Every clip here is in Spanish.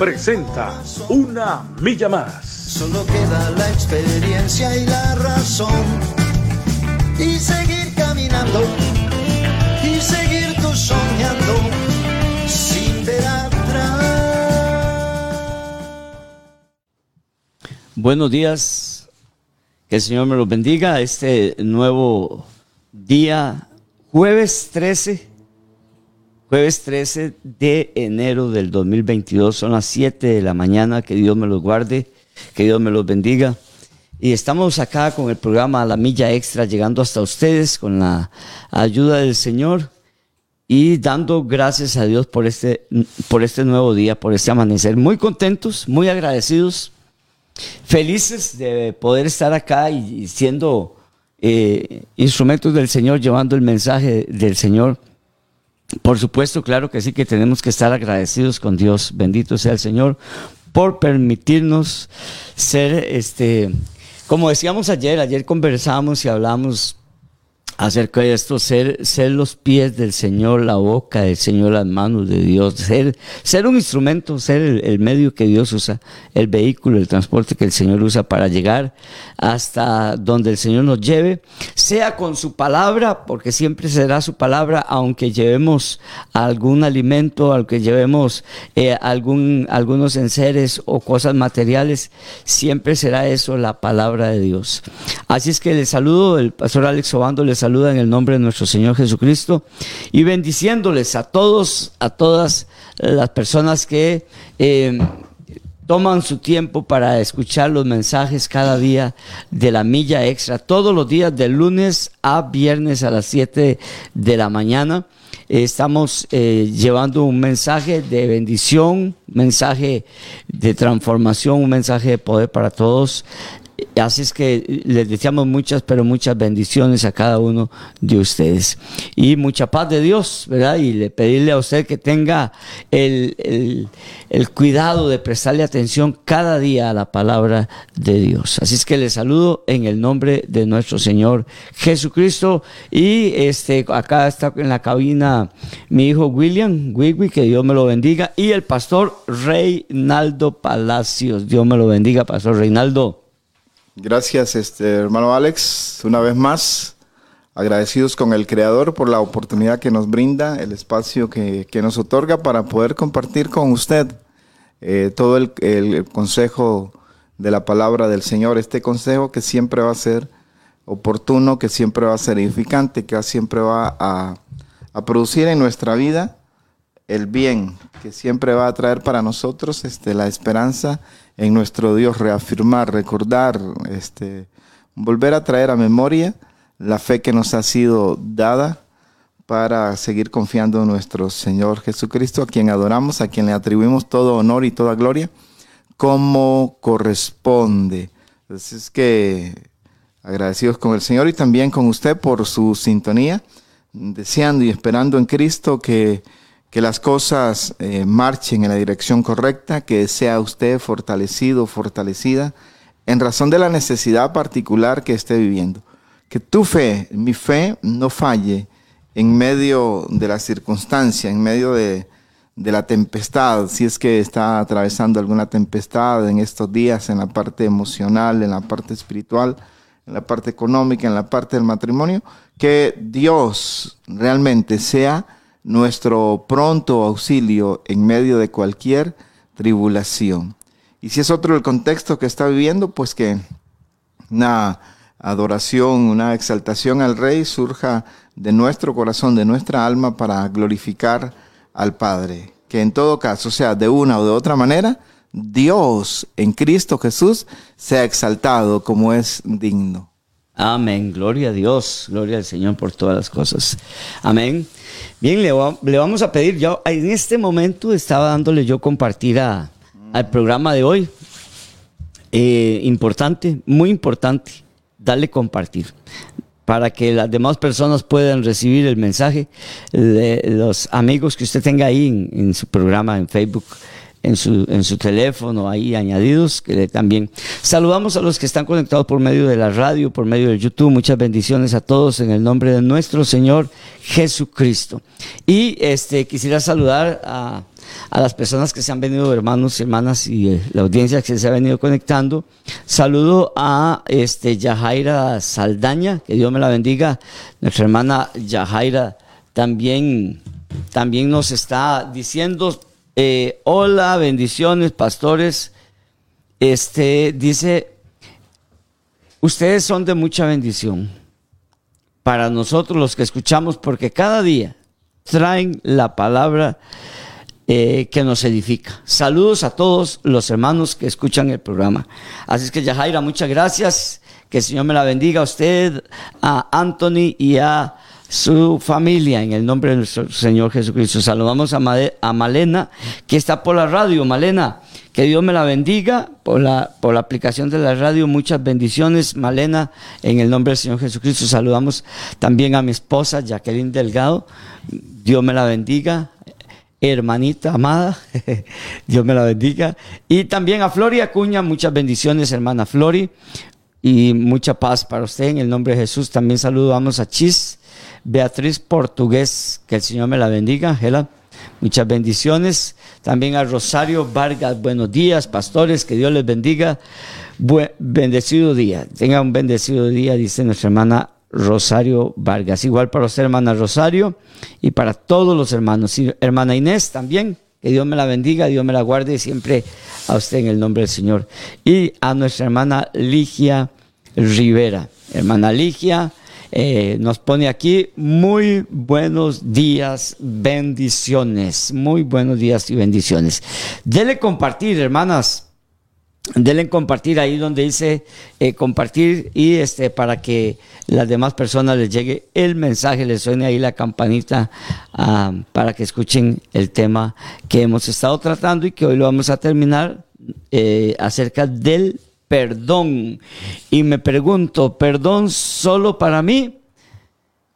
presenta Una Milla Más. Solo queda la experiencia y la razón. Y seguir caminando. Y seguir tú soñando. Sin ver atrás. Buenos días. Que el Señor me los bendiga. Este nuevo día, jueves 13 Jueves 13 de enero del 2022, son las 7 de la mañana, que Dios me los guarde, que Dios me los bendiga. Y estamos acá con el programa La Milla Extra, llegando hasta ustedes con la ayuda del Señor y dando gracias a Dios por este, por este nuevo día, por este amanecer. Muy contentos, muy agradecidos, felices de poder estar acá y, siendo eh, instrumentos del Señor, llevando el mensaje del Señor por supuesto, claro que sí, que tenemos que estar agradecidos con Dios. Bendito sea el Señor por permitirnos ser, este, como decíamos ayer, ayer conversamos y hablamos acerca de esto, ser, ser los pies del Señor, la boca del Señor, las manos de Dios, ser, ser un instrumento, ser el, medio que Dios usa, el vehículo, el transporte que el Señor usa para llegar hasta donde el Señor nos lleve, sea con su palabra, porque siempre será su palabra, aunque llevemos algún alimento, aunque llevemos eh, algún, algunos enseres o cosas materiales, siempre será eso la palabra de Dios. Así es que le saludo, el pastor Alex Obando le saludo saluda en el nombre de nuestro Señor Jesucristo y bendiciéndoles a todos, a todas las personas que eh, toman su tiempo para escuchar los mensajes cada día de la milla extra, todos los días de lunes a viernes a las 7 de la mañana. Estamos eh, llevando un mensaje de bendición, mensaje de transformación, un mensaje de poder para todos. Así es que les deseamos muchas, pero muchas bendiciones a cada uno de ustedes. Y mucha paz de Dios, ¿verdad? Y le pedirle a usted que tenga el, cuidado de prestarle atención cada día a la palabra de Dios. Así es que les saludo en el nombre de nuestro Señor Jesucristo. Y este, acá está en la cabina mi hijo William Wigwi, que Dios me lo bendiga. Y el pastor Reinaldo Palacios. Dios me lo bendiga, pastor Reinaldo. Gracias, este, hermano Alex, una vez más, agradecidos con el Creador por la oportunidad que nos brinda, el espacio que, nos otorga para poder compartir con usted eh, todo el, consejo de la palabra del Señor, este consejo que siempre va a ser oportuno, que siempre va a ser edificante, que siempre va a, a producir en nuestra vida el bien, que siempre va a traer para nosotros este, la esperanza en nuestro Dios, reafirmar, recordar, este, volver a traer a memoria la fe que nos ha sido dada para seguir confiando en nuestro Señor Jesucristo, a quien adoramos, a quien le atribuimos todo honor y toda gloria, como corresponde. Entonces es que agradecidos con el Señor y también con usted por su sintonía, deseando y esperando en Cristo que que las cosas eh, marchen en la dirección correcta, que sea usted fortalecido, fortalecida, en razón de la necesidad particular que esté viviendo. Que tu fe, mi fe, no falle en medio de la circunstancia, en medio de, de la tempestad, si es que está atravesando alguna tempestad en estos días, en la parte emocional, en la parte espiritual, en la parte económica, en la parte del matrimonio, que Dios realmente sea nuestro pronto auxilio en medio de cualquier tribulación. Y si es otro el contexto que está viviendo, pues que una adoración, una exaltación al Rey surja de nuestro corazón, de nuestra alma, para glorificar al Padre. Que en todo caso, sea de una o de otra manera, Dios en Cristo Jesús sea exaltado como es digno. Amén. Gloria a Dios. Gloria al Señor por todas las cosas. Amén. Bien, le, vamos a pedir, ya en este momento estaba dándole yo compartir al programa de hoy. eh, importante, muy importante, darle compartir para que las demás personas puedan recibir el mensaje de los amigos que usted tenga ahí en su programa en Facebook en su, en su teléfono ahí añadidos, que también saludamos a los que están conectados por medio de la radio, por medio de YouTube. Muchas bendiciones a todos en el nombre de nuestro Señor Jesucristo. Y este quisiera saludar a, a las personas que se han venido, hermanos hermanas, y eh, la audiencia que se ha venido conectando. Saludo a este Yajaira Saldaña, que Dios me la bendiga. Nuestra hermana Yajaira también, también nos está diciendo eh, hola, bendiciones, pastores. Este dice, ustedes son de mucha bendición para nosotros los que escuchamos, porque cada día traen la palabra eh, que nos edifica. Saludos a todos los hermanos que escuchan el programa. Así es que Yajaira, muchas gracias. Que el Señor me la bendiga a usted, a Anthony y a su familia en el nombre de nuestro Señor Jesucristo. Saludamos a, a, Malena, que está por la radio. Malena, que Dios me la bendiga por la, por la aplicación de la radio. Muchas bendiciones, Malena, en el nombre del Señor Jesucristo. Saludamos también a mi esposa, Jacqueline Delgado. Dios me la bendiga. Hermanita amada, Dios me la bendiga. Y también a Flori Acuña, muchas bendiciones, hermana Flori, y mucha paz para usted en el nombre de Jesús. También saludamos a Chis, Beatriz Portugués, que el Señor me la bendiga, Ángela. Muchas bendiciones. También a Rosario Vargas, buenos días, pastores, que Dios les bendiga. bendecido día. Tenga un bendecido día, dice nuestra hermana Rosario Vargas. Igual para usted, hermana Rosario, y para todos los hermanos. Y hermana Inés también, que Dios me la bendiga, Dios me la guarde siempre a usted en el nombre del Señor. Y a nuestra hermana Ligia Rivera. Hermana Ligia, eh, nos pone aquí muy buenos días, bendiciones, muy buenos días y bendiciones. Dele compartir, hermanas. Dele compartir ahí donde dice eh, compartir y este para que las demás personas les llegue el mensaje, les suene ahí la campanita ah, para que escuchen el tema que hemos estado tratando y que hoy lo vamos a terminar eh, acerca del perdón. Y me pregunto, ¿perdón solo para mí?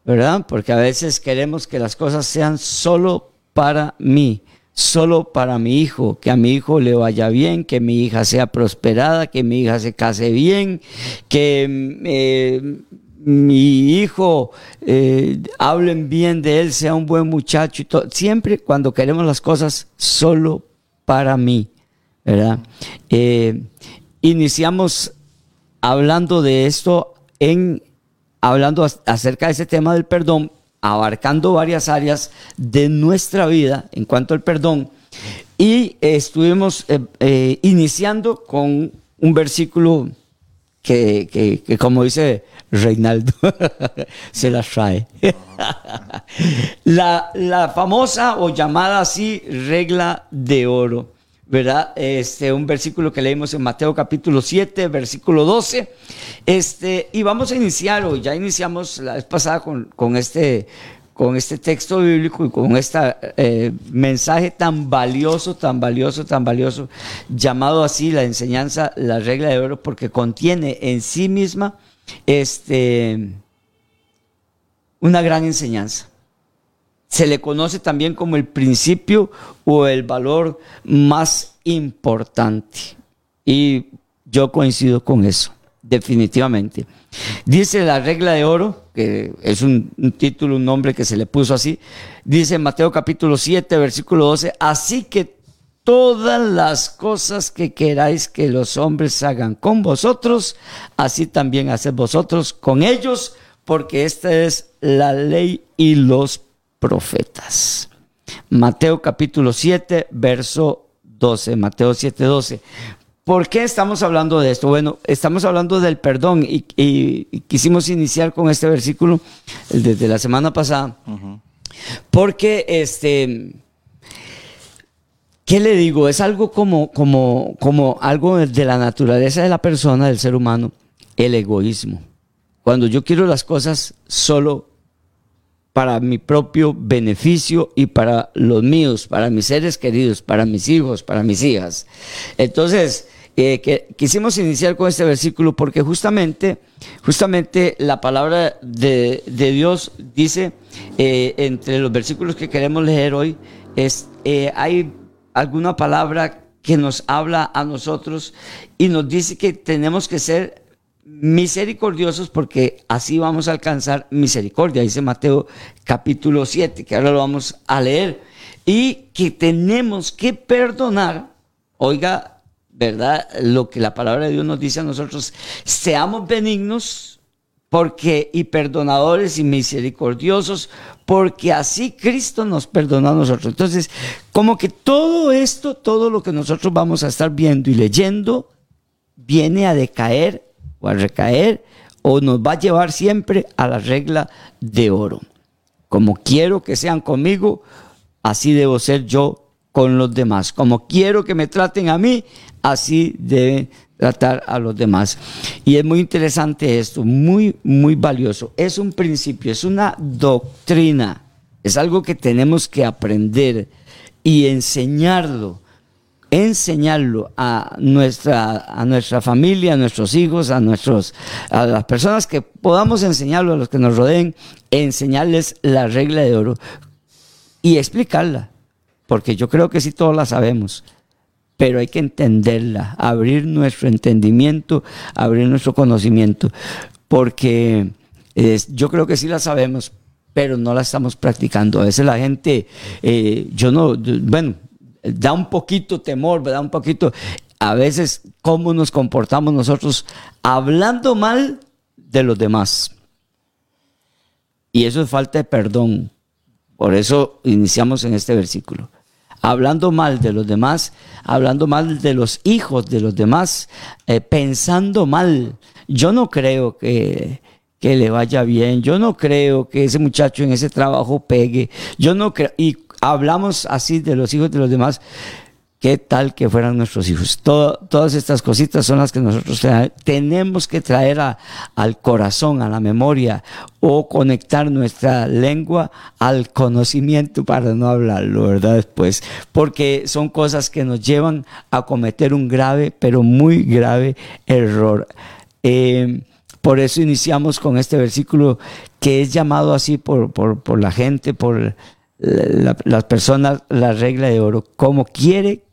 ¿Verdad? Porque a veces queremos que las cosas sean solo para mí, solo para mi hijo, que a mi hijo le vaya bien, que mi hija sea prosperada, que mi hija se case bien, que eh, mi hijo eh, hablen bien de él, sea un buen muchacho y todo. Siempre cuando queremos las cosas solo para mí, ¿verdad? Eh, iniciamos hablando de esto en hablando acerca de ese tema del perdón, abarcando varias áreas de nuestra vida en cuanto al perdón. Y estuvimos eh, eh, iniciando con un versículo que, como dice Reinaldo, se las trae. la, la famosa o llamada así regla de oro. ¿Verdad? Este, un versículo que leímos en Mateo capítulo 7, versículo 12. Este, y vamos a iniciar, o ya iniciamos la vez pasada con, con este, con este texto bíblico y con este mensaje tan valioso, tan valioso, tan valioso, llamado así la enseñanza, la regla de oro, porque contiene en sí misma este, una gran enseñanza se le conoce también como el principio o el valor más importante. Y yo coincido con eso, definitivamente. Dice la regla de oro, que es un, título, un nombre que se le puso así, dice Mateo capítulo 7, versículo 12, así que todas las cosas que queráis que los hombres hagan con vosotros, así también haced vosotros con ellos, porque esta es la ley y los profetas. Mateo capítulo 7, verso 12. Mateo 7, 12. ¿Por qué estamos hablando de esto? Bueno, estamos hablando del perdón y, quisimos iniciar con este versículo desde la semana pasada. Porque este... ¿Qué le digo? Es algo como, como, como algo de la naturaleza de la persona, del ser humano, el egoísmo. Cuando yo quiero las cosas solo para mi propio beneficio y para los míos, para mis seres queridos, para mis hijos, para mis hijas. Entonces, eh, que quisimos iniciar con este versículo porque justamente, justamente la palabra de, Dios dice, eh, entre los versículos que queremos leer hoy, es, eh, hay alguna palabra que nos habla a nosotros y nos dice que tenemos que ser misericordiosos porque así vamos a alcanzar misericordia, dice Mateo capítulo 7, que ahora lo vamos a leer, y que tenemos que perdonar, oiga, ¿verdad? Lo que la palabra de Dios nos dice a nosotros, seamos benignos porque y perdonadores y misericordiosos, porque así Cristo nos perdonó a nosotros. Entonces, como que todo esto, todo lo que nosotros vamos a estar viendo y leyendo, viene a decaer o a recaer o nos va a llevar siempre a la regla de oro. Como quiero que sean conmigo, así debo ser yo con los demás. Como quiero que me traten a mí, así deben tratar a los demás. Y es muy interesante esto, muy, muy valioso. Es un principio, es una doctrina, es algo que tenemos que aprender y enseñarlo enseñarlo a nuestra, a nuestra familia, a nuestros hijos, a, nuestros, a las personas que podamos enseñarlo, a los que nos rodeen, enseñarles la regla de oro y explicarla, porque yo creo que sí todos la sabemos, pero hay que entenderla, abrir nuestro entendimiento, abrir nuestro conocimiento, porque yo creo que sí la sabemos, pero no la estamos practicando. A veces la gente, eh, yo no, bueno, da un poquito temor, da un poquito, a veces, cómo nos comportamos nosotros hablando mal de los demás. Y eso es falta de perdón. Por eso iniciamos en este versículo. Hablando mal de los demás, hablando mal de los hijos de los demás, eh, pensando mal. Yo no creo que, que le vaya bien. Yo no creo que ese muchacho en ese trabajo pegue. Yo no creo. Y hablamos así de los hijos de los demás, ¿qué tal que fueran nuestros hijos? todas estas cositas son las que nosotros tenemos que traer al corazón, a la memoria, o conectar nuestra lengua al conocimiento para no hablarlo, ¿verdad? Después, porque son cosas que nos llevan a cometer un grave, pero muy grave error. Eh, por eso iniciamos con este versículo que es llamado así por, por la gente, por las personas la regla de oro. Como quiere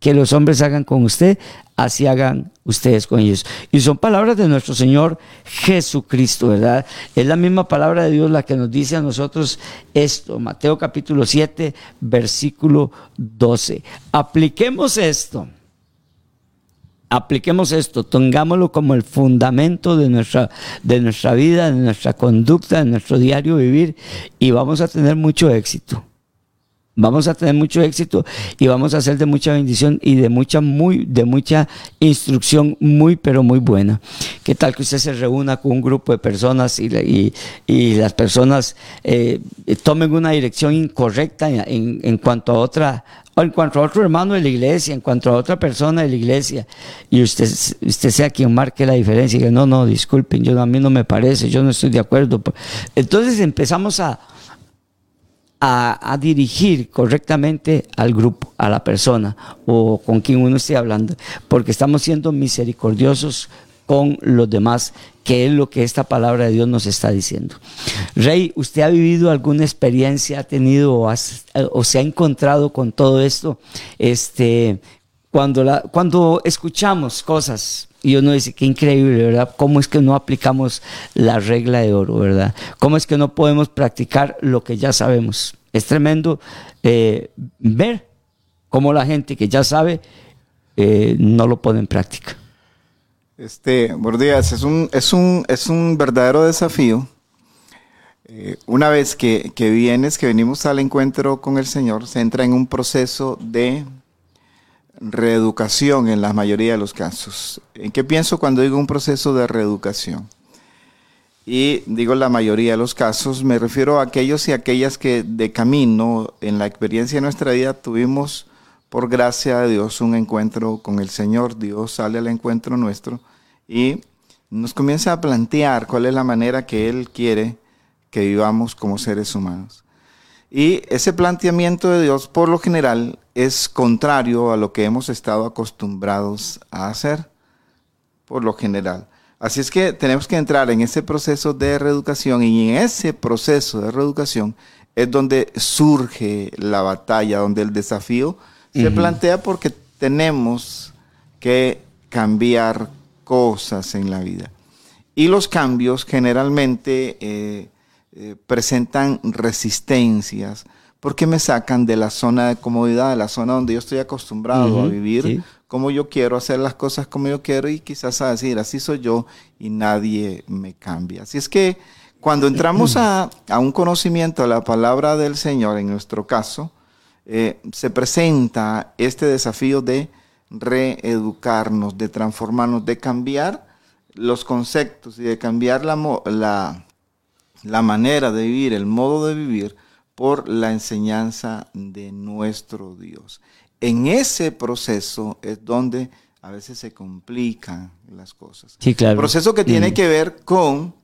que los hombres hagan con usted, así hagan ustedes con ellos. Y son palabras de nuestro Señor Jesucristo, ¿verdad? Es la misma palabra de Dios la que nos dice a nosotros esto. Mateo capítulo 7, versículo 12. Apliquemos esto apliquemos esto, tengámoslo como el fundamento de nuestra, de nuestra vida, de nuestra conducta, de nuestro diario vivir y vamos a tener mucho éxito. Vamos a tener mucho éxito y vamos a ser de mucha bendición y de mucha, muy, de mucha instrucción muy, pero muy buena. ¿Qué tal que usted se reúna con un grupo de personas y, y, las personas eh, tomen una dirección incorrecta en, en cuanto a otra, en cuanto a otro hermano de la iglesia, en cuanto a otra persona de la iglesia, y usted, usted sea quien marque la diferencia y que no, no, disculpen, yo, a mí no me parece, yo no estoy de acuerdo. Entonces empezamos a, a, a, dirigir correctamente al grupo, a la persona o con quien uno esté hablando, porque estamos siendo misericordiosos con los demás, que es lo que esta palabra de Dios nos está diciendo. Rey, ¿usted ha vivido alguna experiencia, ha tenido o, se ha encontrado con todo esto? Este, cuando, cuando escuchamos cosas y uno dice, qué increíble, ¿verdad? ¿Cómo es que no aplicamos la regla de oro, ¿verdad? ¿Cómo es que no podemos practicar lo que ya sabemos? Es tremendo eh, ver cómo la gente que ya sabe eh, no lo pone en práctica. Este, Bordías, es un, es un, es un verdadero desafío. Eh, una vez que, que vienes, que venimos al encuentro con el Señor, se entra en un proceso de reeducación en la mayoría de los casos. ¿En qué pienso cuando digo un proceso de reeducación? Y digo la mayoría de los casos, me refiero a aquellos y aquellas que de camino en la experiencia de nuestra vida tuvimos por gracia de Dios un encuentro con el Señor. Dios sale al encuentro nuestro y nos comienza a plantear cuál es la manera que Él quiere que vivamos como seres humanos. Y ese planteamiento de Dios, por lo general, es contrario a lo que hemos estado acostumbrados a hacer, por lo general. Así es que tenemos que entrar en ese proceso de reeducación y en ese proceso de reeducación es donde surge la batalla, donde el desafío se plantea porque tenemos que cambiar cosas en la vida. Y los cambios generalmente eh, eh, presentan resistencias porque me sacan de la zona de comodidad, de la zona donde yo estoy acostumbrado a vivir, como yo quiero, hacer las cosas como yo quiero y quizás a decir, así soy yo y nadie me cambia. Así es que cuando entramos a, un conocimiento de la palabra del Señor, en nuestro caso, eh, se presenta este desafío de reeducarnos, de transformarnos, de cambiar los conceptos y de cambiar la, la, la manera de vivir, el modo de vivir, por la enseñanza de nuestro Dios. En ese proceso es donde a veces se complican las cosas. Sí, claro. Proceso que tiene mm. que ver con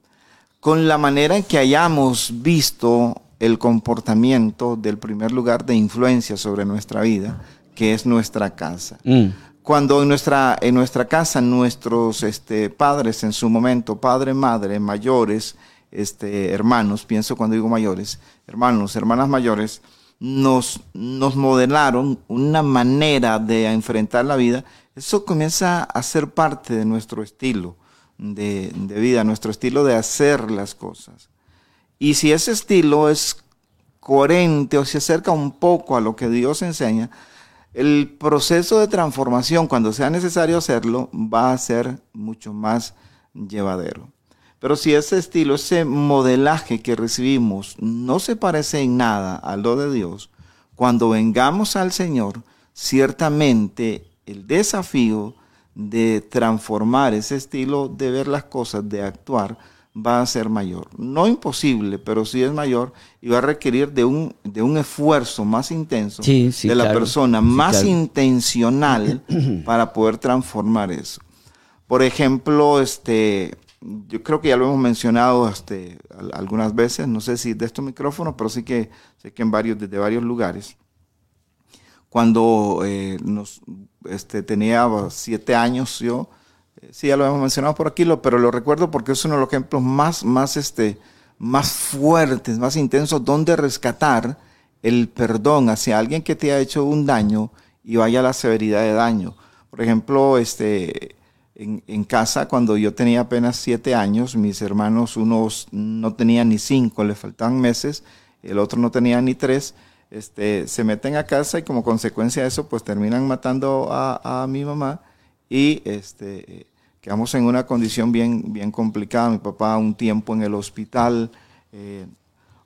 con la manera en que hayamos visto el comportamiento del primer lugar de influencia sobre nuestra vida, que es nuestra casa. Mm. Cuando en nuestra, en nuestra casa nuestros este, padres en su momento, padre, madre, mayores, este, hermanos, pienso cuando digo mayores, hermanos, hermanas mayores, nos, nos modelaron una manera de enfrentar la vida, eso comienza a ser parte de nuestro estilo de, vida, nuestro estilo de hacer las cosas. Y si ese estilo es coherente o se acerca un poco a lo que Dios enseña, el proceso de transformación, cuando sea necesario hacerlo, va a ser mucho más llevadero. Pero si ese estilo, ese modelaje que recibimos no se parece en nada a lo de Dios, cuando vengamos al Señor, ciertamente el desafío de transformar ese estilo de ver las cosas, de actuar, va a ser mayor. No imposible, pero sí es mayor y va a requerir de un, de un esfuerzo más intenso de la persona, más intencional para poder transformar eso. Por ejemplo, este, yo creo que ya lo hemos mencionado este, algunas veces, no sé si de estos micrófonos, pero sí que sé que en varios, desde varios lugares cuando eh, nos, este, tenía siete años yo, sí, ya lo hemos mencionado por aquí, lo, pero lo recuerdo porque es uno de los ejemplos más, más, este, más fuertes, más intensos, donde rescatar el perdón hacia alguien que te ha hecho un daño y vaya a la severidad de daño. Por ejemplo, este, en, casa, cuando yo tenía apenas siete años, mis hermanos, unos no tenían ni cinco, le faltaban meses, el otro no tenía ni tres, este, se meten a casa y como consecuencia de eso, pues terminan matando a, mi mamá y este, quedamos en una condición bien, bien complicada. Mi papá un tiempo en el hospital, eh,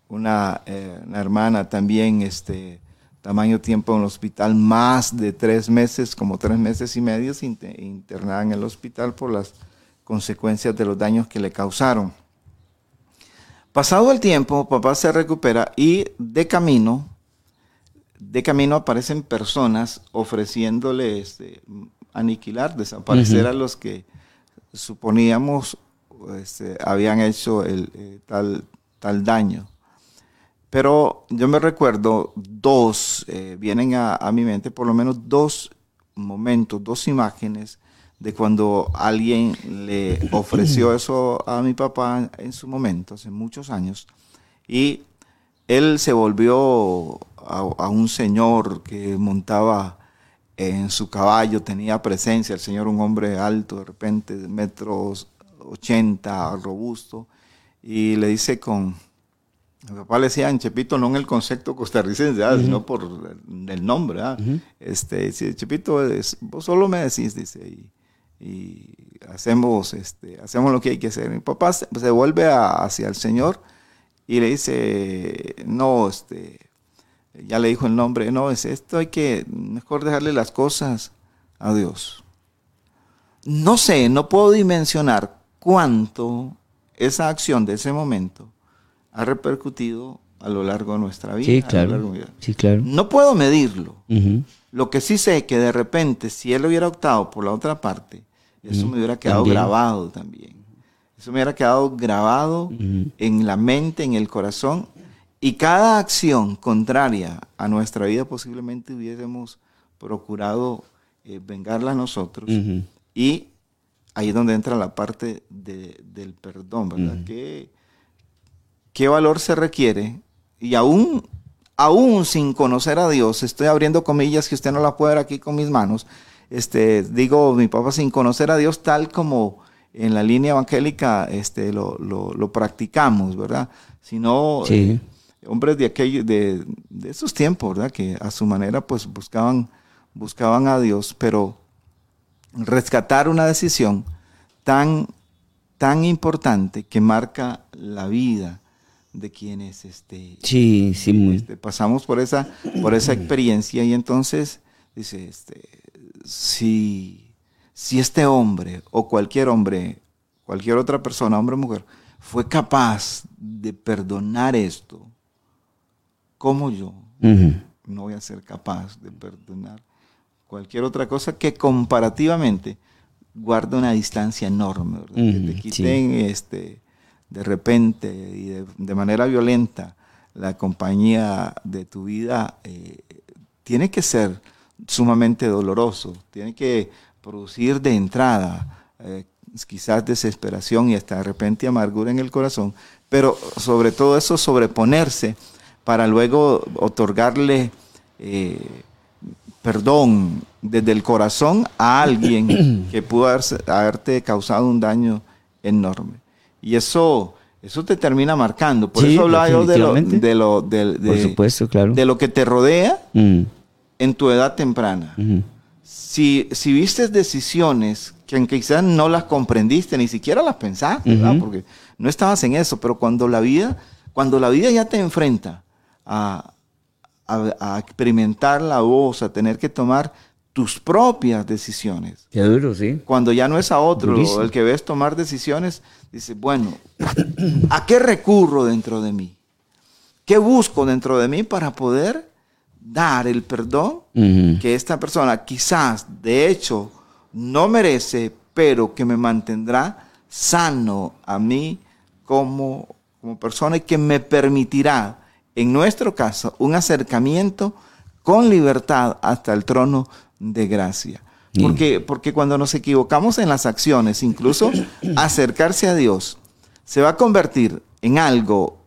una, eh, una, hermana también, este, tamaño tiempo en el hospital, más de tres meses, como tres meses y medio, internada en el hospital por las consecuencias de los daños que le causaron. Pasado el tiempo, papá se recupera y de camino de camino aparecen personas ofreciéndole este, aniquilar, desaparecer a los que suponíamos este, habían hecho el, eh, tal, tal daño. Pero yo me recuerdo dos, eh, vienen a, mi mente por lo menos dos momentos, dos imágenes de cuando alguien le ofreció eso a mi papá en su momento, hace muchos años, y él se volvió a, un señor que montaba en su caballo, tenía presencia, el señor un hombre alto, de repente, de metros 80, robusto, y le dice con, mi papá le decía en Chepito, no en el concepto costarricense, sino por el, nombre. este, dice, Chepito, vos solo me decís, dice, y, hacemos, este, hacemos lo que hay que hacer. Mi papá se, vuelve hacia el Señor y le dice, no, este, ya le dijo el nombre, no, es esto, hay que mejor dejarle las cosas a Dios. No sé, no puedo dimensionar cuánto esa acción de ese momento ha repercutido a lo largo de nuestra vida. Sí, claro. Sí, claro. No puedo medirlo. Lo que sí sé es que de repente, si él hubiera optado por la otra parte, eso me hubiera quedado grabado también. Eso me hubiera quedado grabado en la mente, en el corazón, Y cada acción contraria a nuestra vida posiblemente hubiésemos procurado eh, vengarla a nosotros. Y ahí es donde entra la parte de- del perdón, ¿verdad? ¿Qué, qué valor se requiere? Y aún, aún sin conocer a Dios, estoy abriendo comillas que usted no la puede ver aquí con mis manos, este, digo, mi papá, sin conocer a Dios tal como en la línea evangélica este, lo, lo- lo practicamos, ¿verdad? Sino Sí. eh, hombres de, aquellos, de, de esos tiempos, ¿verdad? Que a su manera pues buscaban, buscaban a Dios, pero rescatar una decisión tan, tan importante que marca la vida de quienes este, Sí, sí, muy. este, pasamos por esa, por esa experiencia y entonces dice, este, si, si este hombre o cualquier hombre, cualquier otra persona, hombre o mujer, fue capaz de perdonar esto, como yo no voy a ser capaz de perdonar cualquier otra cosa que comparativamente guarda una distancia enorme, ¿verdad? que te quiten este, de repente y de, de manera violenta la compañía de tu vida, eh, tiene que ser sumamente doloroso, tiene que producir de entrada eh, quizás desesperación y hasta de repente amargura en el corazón, pero sobre todo eso sobreponerse para luego otorgarle eh, perdón desde el corazón a alguien que pudo haberse- haberte causado un daño enorme. Y eso, eso te termina marcando. Por Sí, eso hablaba yo de lo, de, lo, de- Por de- supuesto, claro. de lo que te rodea Mm, en tu edad temprana. Si, si vistes decisiones que quizás no las comprendiste, ni siquiera las pensaste, porque no estabas en eso, pero cuando la vida, cuando la vida ya te enfrenta a, a- a experimentar la voz, a tener que tomar tus propias decisiones, Qué duro, sí. cuando ya no es a otro Durísimo. el que ves tomar decisiones, dice, bueno, ¿a qué recurro dentro de mí? ¿Qué busco dentro de mí para poder dar el perdón que esta persona quizás de hecho no merece, pero que me mantendrá sano a mí como, como persona y que me permitirá, en nuestro caso, un acercamiento con libertad hasta el trono de gracia. Sí. Porque, porque cuando nos equivocamos en las acciones, incluso acercarse a Dios, se va a convertir en algo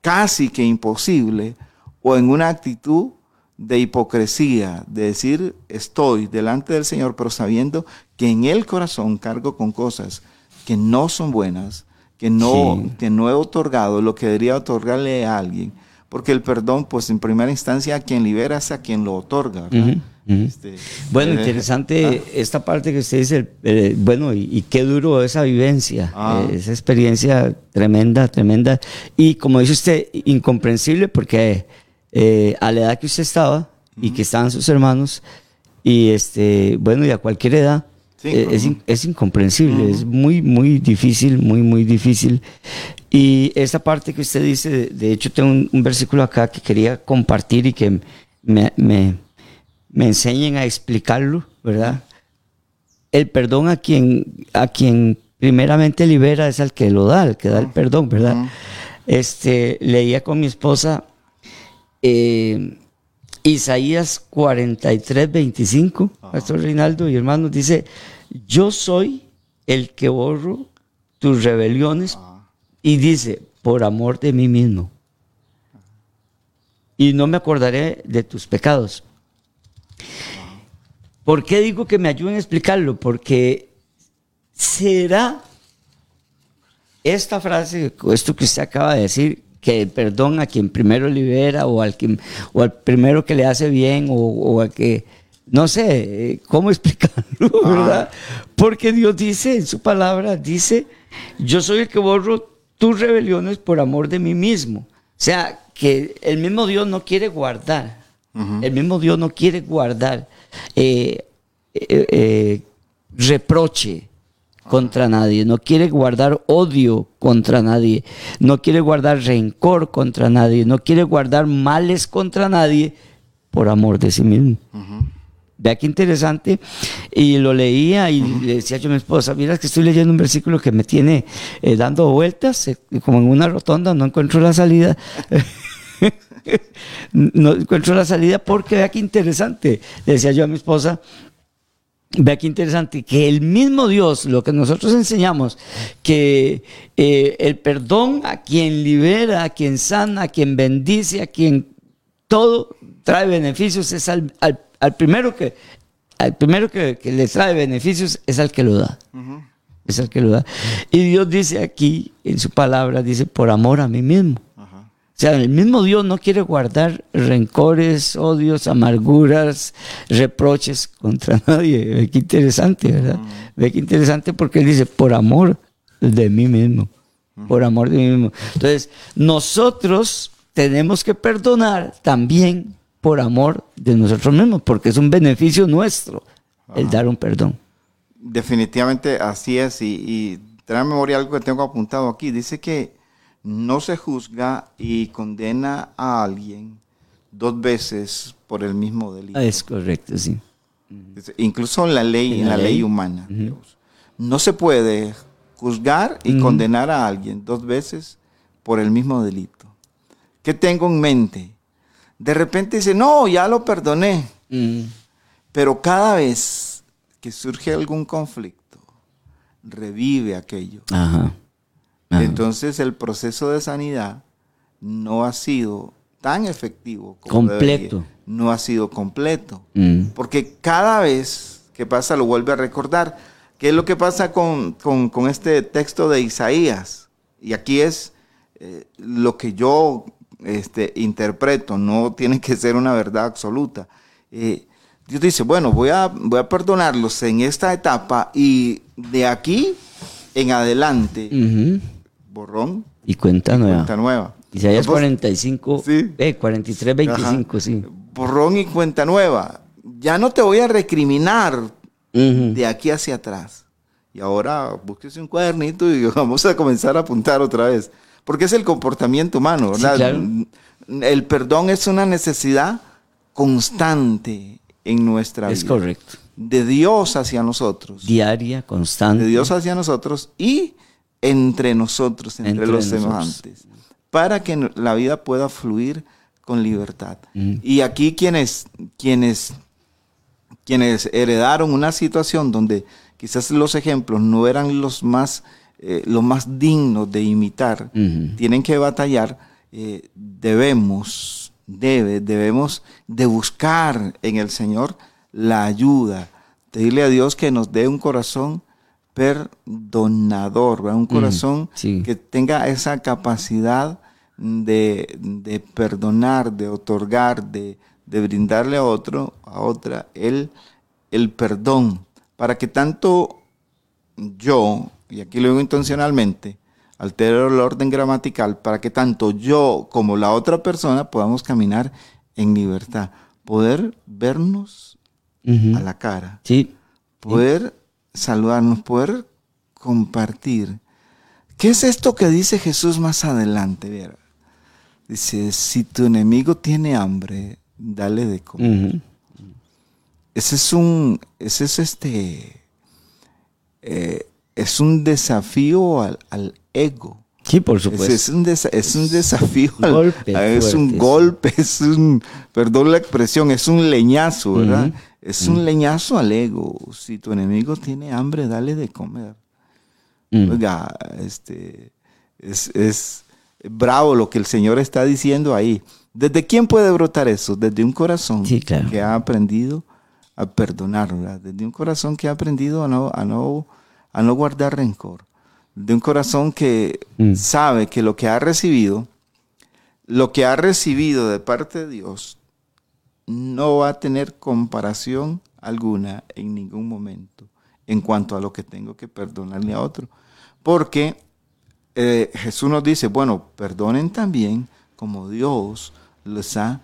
casi que imposible o en una actitud de hipocresía, de decir estoy delante del Señor, pero sabiendo que en el corazón cargo con cosas que no son buenas, que no, Sí. que no he otorgado lo que debería otorgarle a alguien. Porque el perdón, pues en primera instancia, a quien libera es a quien lo otorga. Este, Bueno, eh, interesante esta parte que usted dice, eh, bueno, y, y qué duro esa vivencia, Ah. eh, esa experiencia tremenda, tremenda, y como dice usted, incomprensible porque a la edad que usted estaba y que estaban sus hermanos, y este, bueno, y a cualquier edad, Sí, eh, es, es incomprensible, es muy, muy difícil, muy, muy difícil. Y esta parte que usted dice, de, hecho tengo un, un versículo acá que quería compartir y que me, me, me enseñen a explicarlo, ¿verdad? El perdón a quien, a quien primeramente libera es al que lo da, al que da el perdón, ¿verdad? Este, leía con mi esposa eh, Isaías 43, 25, Pastor Reinaldo y hermanos, dice, yo soy el que borro tus rebeliones y dice, por amor de mí mismo. Y no me acordaré de tus pecados. ¿Por qué digo que me ayuden a explicarlo? Porque será esta frase, esto que usted acaba de decir, que perdón a quien primero libera o al, quien, o al primero que le hace bien o, o al que, no sé, eh, ¿cómo explicarlo? ¿Verdad? Porque Dios dice en su palabra, dice, yo soy el que borro tus rebeliones por amor de mí mismo. O sea, que el mismo Dios no quiere guardar, el mismo Dios no quiere guardar eh, eh, eh, reproche contra nadie, no quiere guardar odio contra nadie, no quiere guardar rencor contra nadie, no quiere guardar males contra nadie por amor de sí mismo. Vea qué interesante. Y lo leía y le decía yo a mi esposa, mira que estoy leyendo un versículo que me tiene eh, dando vueltas, eh, como en una rotonda, no encuentro la salida. no encuentro la salida porque vea qué interesante. Le decía yo a mi esposa, Vea qué interesante, que el mismo Dios, lo que nosotros enseñamos, que eh, el perdón a quien libera, a quien sana, a quien bendice, a quien todo trae beneficios, es al, primero que, al primero que, le trae beneficios es al que lo da. Es al que lo da. Y Dios dice aquí, en su palabra, dice, por amor a mí mismo. O sea, el mismo Dios no quiere guardar rencores, odios, amarguras, reproches contra nadie. Ve qué interesante, ¿verdad? Mm. Ve qué interesante porque él dice, por amor de mí mismo. Mm. Por amor de mí mismo. Entonces, nosotros tenemos que perdonar también por amor de nosotros mismos, porque es un beneficio nuestro el dar un perdón. Definitivamente así es. Y, y trae memoria algo que tengo apuntado aquí. Dice que no se juzga y condena a alguien dos veces por el mismo delito. Es correcto, sí. Incluso en la ley, en, la, ley, humana. No se puede juzgar y condenar a alguien dos veces por el mismo delito. ¿Qué tengo en mente? De repente dice, no, ya lo perdoné. Pero cada vez que surge algún conflicto, revive aquello. Ajá. Entonces el proceso de sanidad no ha sido tan efectivo como completo. No ha sido completo. Mm. Porque cada vez que pasa lo vuelve a recordar. ¿Qué es lo que pasa con, este texto de Isaías? Y aquí es eh, lo que yo este, interpreto, no tiene que ser una verdad absoluta. Eh, Dios dice, bueno, voy a, voy a perdonarlos en esta etapa y de aquí en adelante borrón y cuenta nueva. Cuenta nueva. Isaías 45, sí. eh, 43, 25, sí. Borrón y cuenta nueva. Ya no te voy a recriminar de aquí hacia atrás. Y ahora búsquese un cuadernito y vamos a comenzar a apuntar otra vez. Porque es el comportamiento humano, ¿verdad? El perdón es una necesidad constante en nuestra vida. Es correcto. De Dios hacia nosotros. Diaria, constante. De Dios hacia nosotros y entre nosotros, entre, los semejantes, para que la vida pueda fluir con libertad. Mm. Y aquí quienes, quienes, quienes heredaron una situación donde quizás los ejemplos no eran los más, eh, los más dignos de imitar, tienen que batallar, eh, debemos, debe, debemos de buscar en el Señor la ayuda, pedirle a Dios que nos dé un corazón perdonador, un corazón que tenga esa capacidad de, perdonar, de otorgar, de, brindarle a otro, a otra, el, el perdón, para que tanto yo, y aquí lo digo intencionalmente, altero el orden gramatical, para que tanto yo como la otra persona podamos caminar en libertad, poder vernos a la cara, sí. poder saludarnos, poder compartir. ¿Qué es esto que dice Jesús más adelante? Dice, si tu enemigo tiene hambre, dale de comer. Ese es un, ese es este, eh, es un desafío al, ego. Sí, por supuesto. Es, un, desafío, es un golpe, es un, perdón la expresión, es un leñazo, ¿verdad? Es un leñazo al ego. Si tu enemigo tiene hambre, dale de comer. Mm. Oiga, este, es, bravo lo que el Señor está diciendo ahí. ¿Desde quién puede brotar eso? Desde un corazón que ha aprendido a perdonar, Desde un corazón que ha aprendido a no, a no, a no guardar rencor. De un corazón que mm. sabe que lo que ha recibido, lo que ha recibido de parte de Dios, no va a tener comparación alguna en ningún momento en cuanto a lo que tengo que perdonarle a otro. Porque eh, Jesús nos dice, bueno, perdonen también como Dios los ha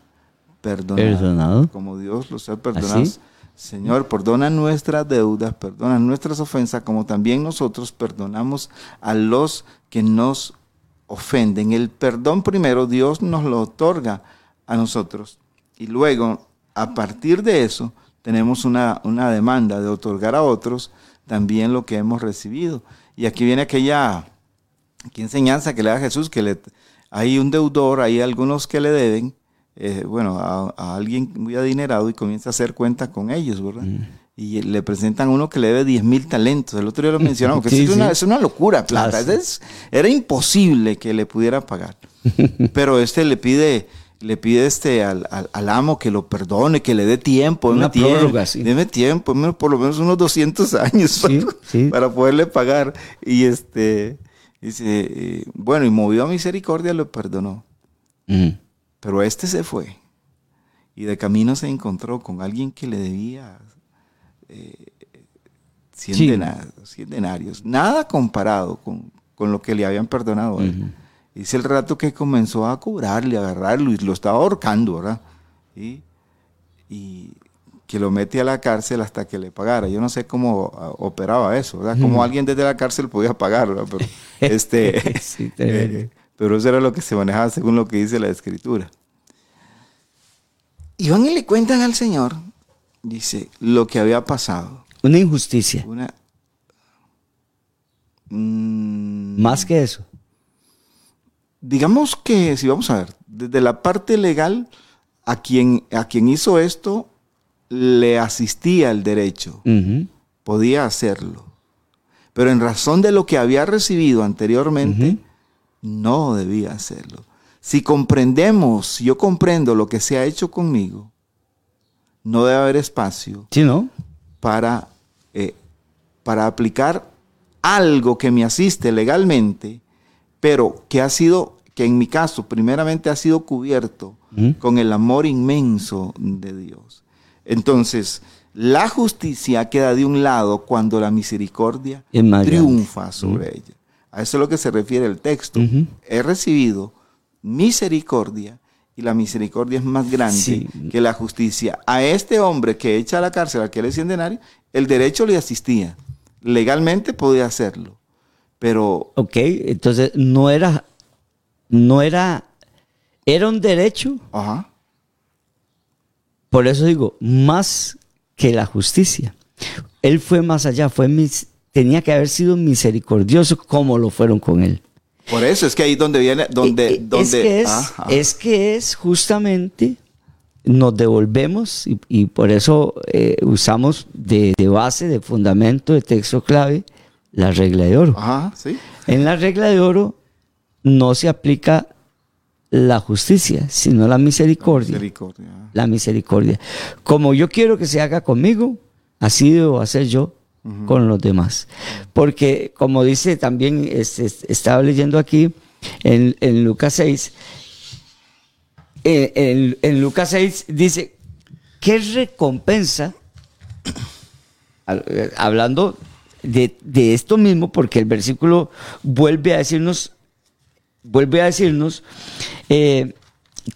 perdonado. Como Dios los ha perdonado. Señor, perdona nuestras deudas, perdona nuestras ofensas, como también nosotros perdonamos a los que nos ofenden. El perdón primero Dios nos lo otorga a nosotros. Y luego, a partir de eso, tenemos una, una demanda de otorgar a otros también lo que hemos recibido. Y aquí viene aquella enseñanza que le da Jesús, que hay un deudor, hay algunos que le deben, eh, bueno, a, alguien muy adinerado y comienza a hacer cuenta con ellos, ¿verdad? Mm. Y le presentan uno que le debe 10 mil talentos. El otro día lo mencionamos, que es, una, es, una, locura, plata. era imposible que le pudiera pagar. Pero este le pide le pide este al, al, amo que lo perdone, que le dé tiempo. Una prórroga, tiempo, sí. Deme tiempo, por lo menos unos 200 años para, poderle pagar. Y este, dice, eh, bueno, y movió a misericordia, lo perdonó. Pero este se fue. Y de camino se encontró con alguien que le debía 100, eh, denarios, Nada comparado con, lo que le habían perdonado. Dice el rato que comenzó a cobrarle, a agarrarlo y lo estaba ahorcando, ¿verdad? Y, que lo mete a la cárcel hasta que le pagara. Yo no sé cómo ah, operaba eso, ¿verdad? Cómo alguien desde la cárcel podía pagar, ¿verdad? Pero, este, eh, pero eso era lo que se manejaba según lo que dice la escritura. Y van y le cuentan al Señor, dice, lo que había pasado. Una injusticia. Una, mm, Más que eso digamos que, si vamos a ver, desde la parte legal, a quien, a quien hizo esto le asistía el derecho, podía hacerlo. Pero en razón de lo que había recibido anteriormente, no debía hacerlo. Si comprendemos, si yo comprendo lo que se ha hecho conmigo, no debe haber espacio para, eh, para aplicar algo que me asiste legalmente, pero que ha sido que en mi caso primeramente ha sido cubierto con el amor inmenso de Dios. Entonces, la justicia queda de un lado cuando la misericordia triunfa sobre ella. A eso es lo que se refiere el texto. He recibido misericordia y la misericordia es más grande que la justicia. A este hombre que echa a la cárcel, al que denario, el derecho le asistía. Legalmente podía hacerlo. Pero. Ok, entonces no era no era, era un derecho. Ajá. Por eso digo, más que la justicia. Él fue más allá, fue tenía que haber sido misericordioso como lo fueron con él. Por eso es que ahí donde viene, donde, donde es, que es, justamente nos devolvemos y, por eso eh, usamos de, de, base, de fundamento, de texto clave, la regla de oro. Ajá, ¿sí? En la regla de oro no se aplica la justicia, sino la misericordia. La misericordia. La misericordia. Como yo quiero que se haga conmigo, así debo hacer yo con los demás. Porque como dice también, este, estaba leyendo aquí en, Lucas 6, eh, en, Lucas 6 dice, ¿qué recompensa? Eh, hablando de, de, esto mismo, porque el versículo vuelve a decirnos vuelve a decirnos, eh,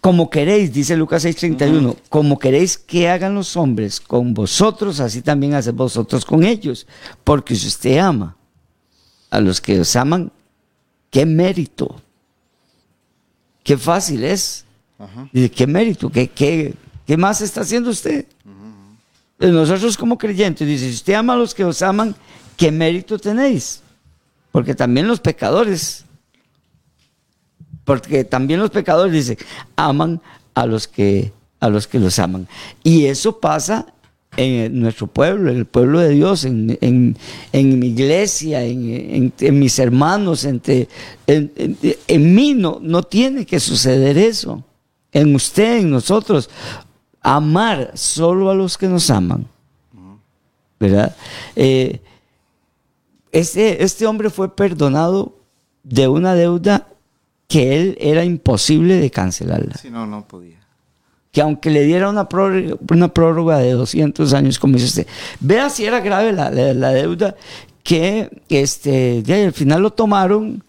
como queréis, dice Lucas 6:31, como queréis que hagan los hombres con vosotros, así también haced vosotros con ellos, porque si usted ama a los que os aman, qué mérito, qué fácil es, Dice, qué mérito, qué, qué, qué, más está haciendo usted. Pues nosotros como creyentes, dice, si usted ama a los que os aman, qué mérito tenéis, porque también los pecadores porque también los pecadores, dice, aman a los que, a los, que los aman. Y eso pasa en nuestro pueblo, en el pueblo de Dios, en, mi iglesia, en, mis hermanos, entre, en, mí no, no tiene que suceder eso. En usted, en nosotros. Amar solo a los que nos aman. ¿Verdad? Eh, este, este hombre fue perdonado de una deuda que él era imposible de cancelarla. Sí, no, no podía. Que aunque le diera una prórroga, una prórroga de 200 años, como dice usted, vea si era grave la, deuda, que este, ya al final lo tomaron,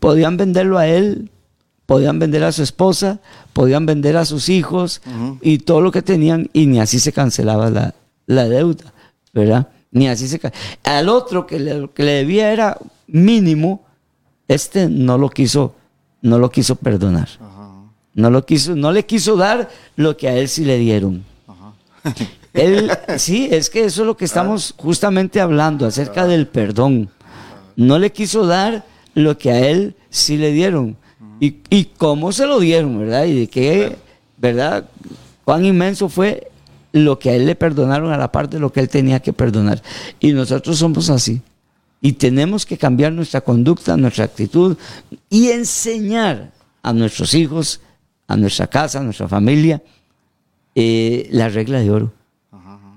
podían venderlo a él, podían vender a su esposa, podían vender a sus hijos y todo lo que tenían, y ni así se cancelaba la, deuda, ¿verdad? Ni así se Al otro que le, que le debía era mínimo, este no lo quiso no lo quiso perdonar. No, lo quiso, no le quiso dar lo que a él sí le dieron. Él, sí, es que eso es lo que estamos justamente hablando acerca del perdón. No le quiso dar lo que a él sí le dieron. Y, y cómo se lo dieron, ¿verdad? Y de qué, ¿verdad? Cuán inmenso fue lo que a él le perdonaron a la parte de lo que él tenía que perdonar. Y nosotros somos así. Y tenemos que cambiar nuestra conducta, nuestra actitud y enseñar a nuestros hijos, a nuestra casa, a nuestra familia, eh, la regla de oro.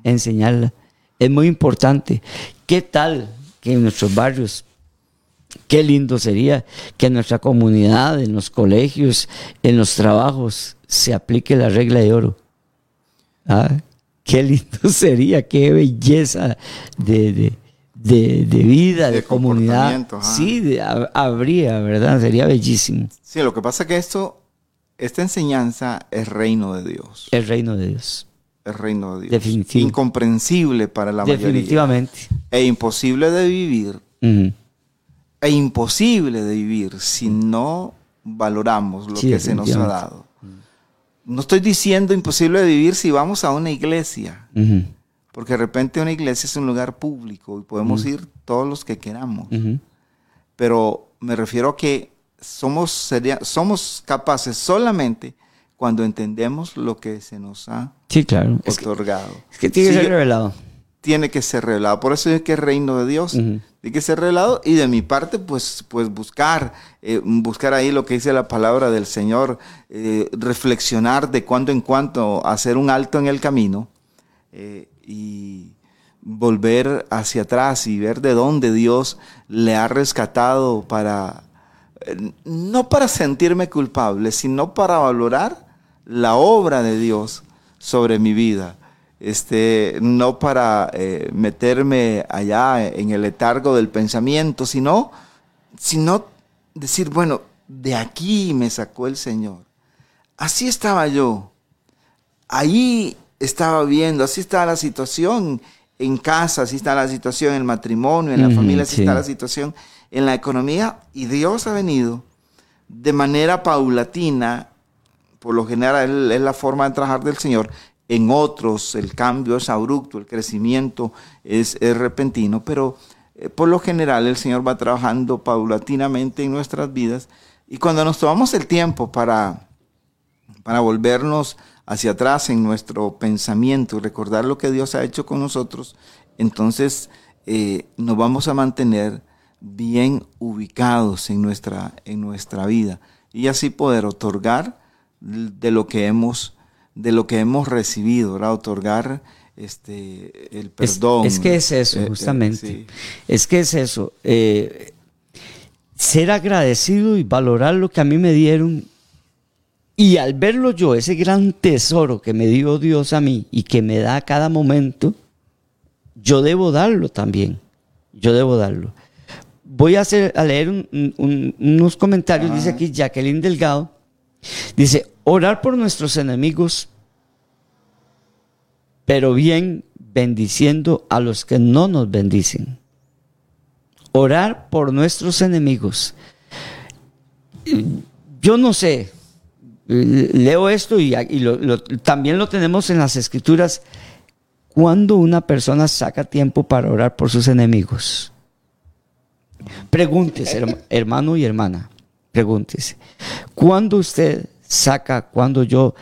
Enseñarla. Es muy importante. ¿Qué tal que en nuestros barrios, qué lindo sería que en nuestra comunidad, en los colegios, en los trabajos, se aplique la regla de oro? Ah, qué lindo sería, qué belleza de, vida, de, comunidad. Sí, habría, ¿verdad? Sería bellísimo. Sí, lo que pasa es que esto, esta enseñanza es reino de Dios. El reino de Dios. El reino de Dios. Definitivamente. Incomprensible para la mayoría. Definitivamente. E imposible de vivir. E imposible de vivir si no valoramos lo que se nos ha dado. No estoy diciendo imposible de vivir si vamos a una iglesia. Porque de repente una iglesia es un lugar público y podemos ir todos los que queramos. Pero me refiero a que somos, sería, somos capaces solamente cuando entendemos lo que se nos ha sí, claro. otorgado. Es que, tiene que ser revelado. Tiene que ser revelado. Por eso es que es reino de Dios. Tiene que ser revelado. Y de mi parte, pues, pues buscar, eh, buscar ahí lo que dice la palabra del Señor, eh, reflexionar de cuando en cuando, hacer un alto en el camino eh, y volver hacia atrás y ver de dónde Dios le ha rescatado para, no para sentirme culpable, sino para valorar la obra de Dios sobre mi vida este, no para eh, meterme allá en el letargo del pensamiento, sino, sino decir, bueno, de aquí me sacó el Señor. Así estaba yo. Ahí estaba viendo, así estaba la situación en casa, así está la situación en el matrimonio, en la familia, así está la situación en la economía. Y Dios ha venido de manera paulatina, por lo general es la forma de trabajar del Señor, en otros el cambio es abrupto, el crecimiento es, repentino, pero eh, por lo general el Señor va trabajando paulatinamente en nuestras vidas y cuando nos tomamos el tiempo para, para volvernos hacia atrás en nuestro pensamiento y recordar lo que Dios ha hecho con nosotros, entonces eh, nos vamos a mantener bien ubicados en nuestra, en nuestra vida y así poder otorgar de lo que hemos de lo que hemos recibido, ¿verdad? Otorgar este, el perdón. Es, que es eso, eh, eh, justamente. Es que es eso. Eh, ser agradecido y valorar lo que a mí me dieron. Y al verlo yo, ese gran tesoro que me dio Dios a mí y que me da a cada momento, yo debo darlo también. Yo debo darlo. Voy a, hacer, a leer unos comentarios, dice aquí Jacqueline Delgado. Dice, orar por nuestros enemigos, pero bien bendiciendo a los que no nos bendicen. Orar por nuestros enemigos. Yo no sé, leo esto y, también lo tenemos en las escrituras. Cuando una persona saca tiempo para orar por sus enemigos? Pregúntese, hermano y hermana, pregúntese. ¿Cuándo usted saca, cuando yo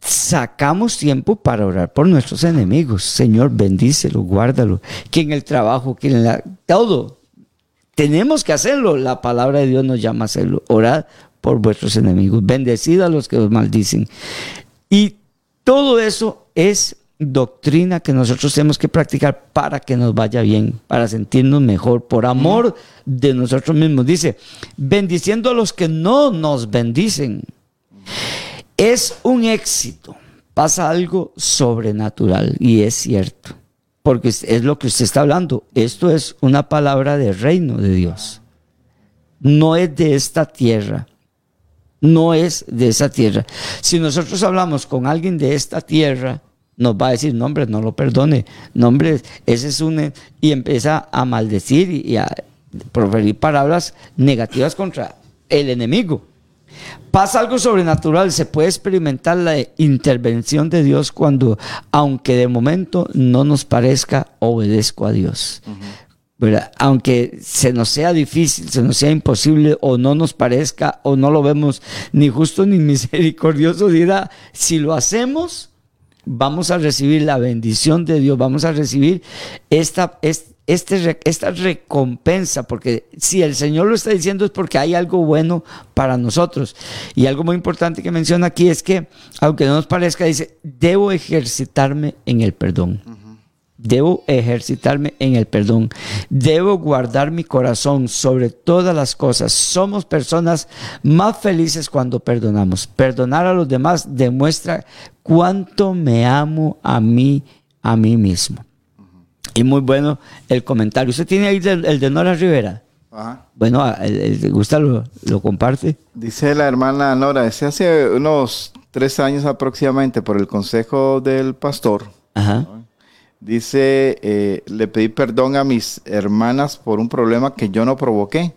sacamos tiempo para orar por nuestros enemigos. Señor, bendícelo, guárdalo. Que en el trabajo, que en la, todo. Tenemos que hacerlo. La palabra de Dios nos llama a hacerlo. Orad por vuestros enemigos. Bendecid a los que os maldicen. Y todo eso es doctrina que nosotros tenemos que practicar para que nos vaya bien, para sentirnos mejor, por amor de nosotros mismos. Dice, bendiciendo a los que no nos bendicen es un éxito. Pasa algo sobrenatural y es cierto. Porque es lo que usted está hablando. Esto es una palabra de reino de Dios. No es de esta tierra. No es de esa tierra. Si nosotros hablamos con alguien de esta tierra, nos va a decir, no hombre, no lo perdone. No hombre, ese es un... Y empieza a maldecir y a proferir palabras negativas contra el enemigo. Pasa algo sobrenatural, se puede experimentar la intervención de Dios cuando, aunque de momento no nos parezca, obedezco a Dios. ¿Verdad? Aunque se nos sea difícil, se nos sea imposible o no nos parezca o no lo vemos ni justo ni misericordioso, dirá, si lo hacemos, vamos a recibir la bendición de Dios, vamos a recibir esta, este, esta recompensa, porque si el Señor lo está diciendo es porque hay algo bueno para nosotros. Y algo muy importante que menciona aquí es que, aunque no nos parezca, dice, debo ejercitarme en el perdón. Debo ejercitarme en el perdón. Debo guardar mi corazón sobre todas las cosas. Somos personas más felices cuando perdonamos. Perdonar a los demás demuestra cuánto me amo a mí, a mí mismo. Y muy bueno el comentario. ¿Usted tiene ahí el, de Nora Rivera? Ajá. Bueno, el, le gusta lo, comparte. Dice la hermana Nora, desde hace unos tres años aproximadamente por el consejo del pastor. Ajá. Dice, eh, le pedí perdón a mis hermanas por un problema que yo no provoqué.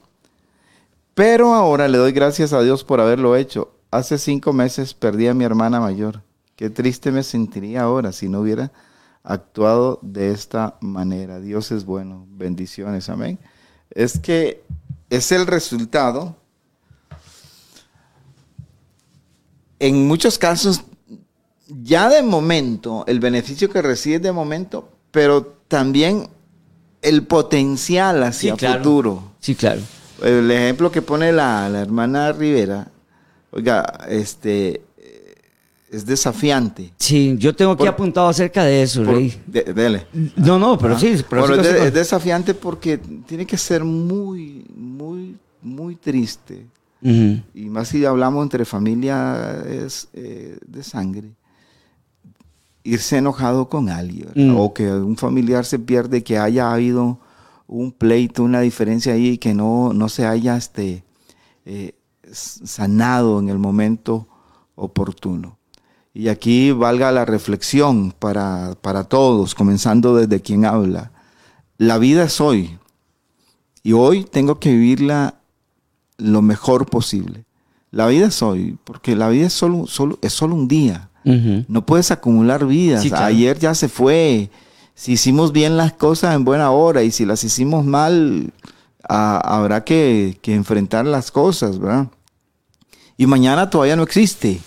Pero ahora le doy gracias a Dios por haberlo hecho. Hace cinco meses perdí a mi hermana mayor. Qué triste me sentiría ahora si no hubiera actuado de esta manera. Dios es bueno. Bendiciones. Amén. Es que es el resultado. En muchos casos ya de momento, el beneficio que recibes de momento, pero también el potencial hacia el futuro. Sí, claro. El ejemplo que pone la, hermana Rivera, oiga, este es desafiante. Sí, yo tengo aquí apuntado acerca de eso, Rey. dele. No, no, pero sí. es, desafiante porque tiene que ser muy, muy, muy triste. Y más si hablamos entre familias eh, de sangre irse enojado con alguien mm. o que un familiar se pierde, que haya habido un pleito, una diferencia ahí y que no, no se haya este, eh, sanado en el momento oportuno. Y aquí valga la reflexión para, para todos, comenzando desde quien habla. La vida es hoy y hoy tengo que vivirla lo mejor posible. La vida es hoy, porque la vida es solo, solo, es solo un día. No puedes acumular vidas. Ayer ya se fue. Si hicimos bien las cosas en buena hora y si las hicimos mal, habrá que, enfrentar las cosas, ¿verdad? Y mañana todavía no existe.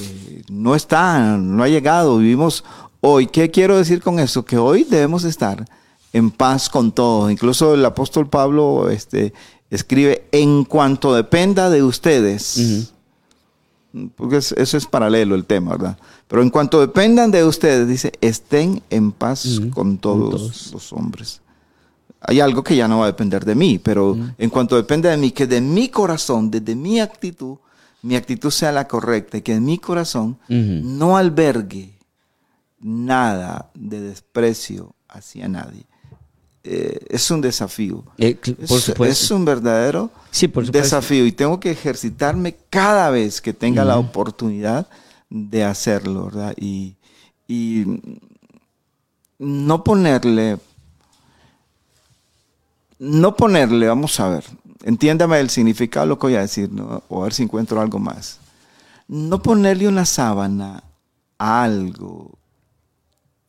Eh, no está, no ha llegado. Vivimos hoy. ¿Qué quiero decir con eso? Que hoy debemos estar en paz con todo. Incluso el apóstol Pablo este, escribe, en cuanto dependa de ustedes, porque eso es paralelo el tema, ¿verdad? Pero en cuanto dependan de ustedes, dice, estén en paz con, todos los hombres. Hay algo que ya no va a depender de mí, pero en cuanto depende de mí, que de mi corazón, desde mi actitud, mi actitud sea la correcta y que en mi corazón no albergue nada de desprecio hacia nadie. Eh, es un desafío. Eh, es, un verdadero desafío y tengo que ejercitarme cada vez que tenga la oportunidad de hacerlo, ¿verdad? Y, no ponerle, no ponerle, vamos a ver, entiéndame el significado de lo que voy a decir, ¿no? o a ver si encuentro algo más. No ponerle una sábana a algo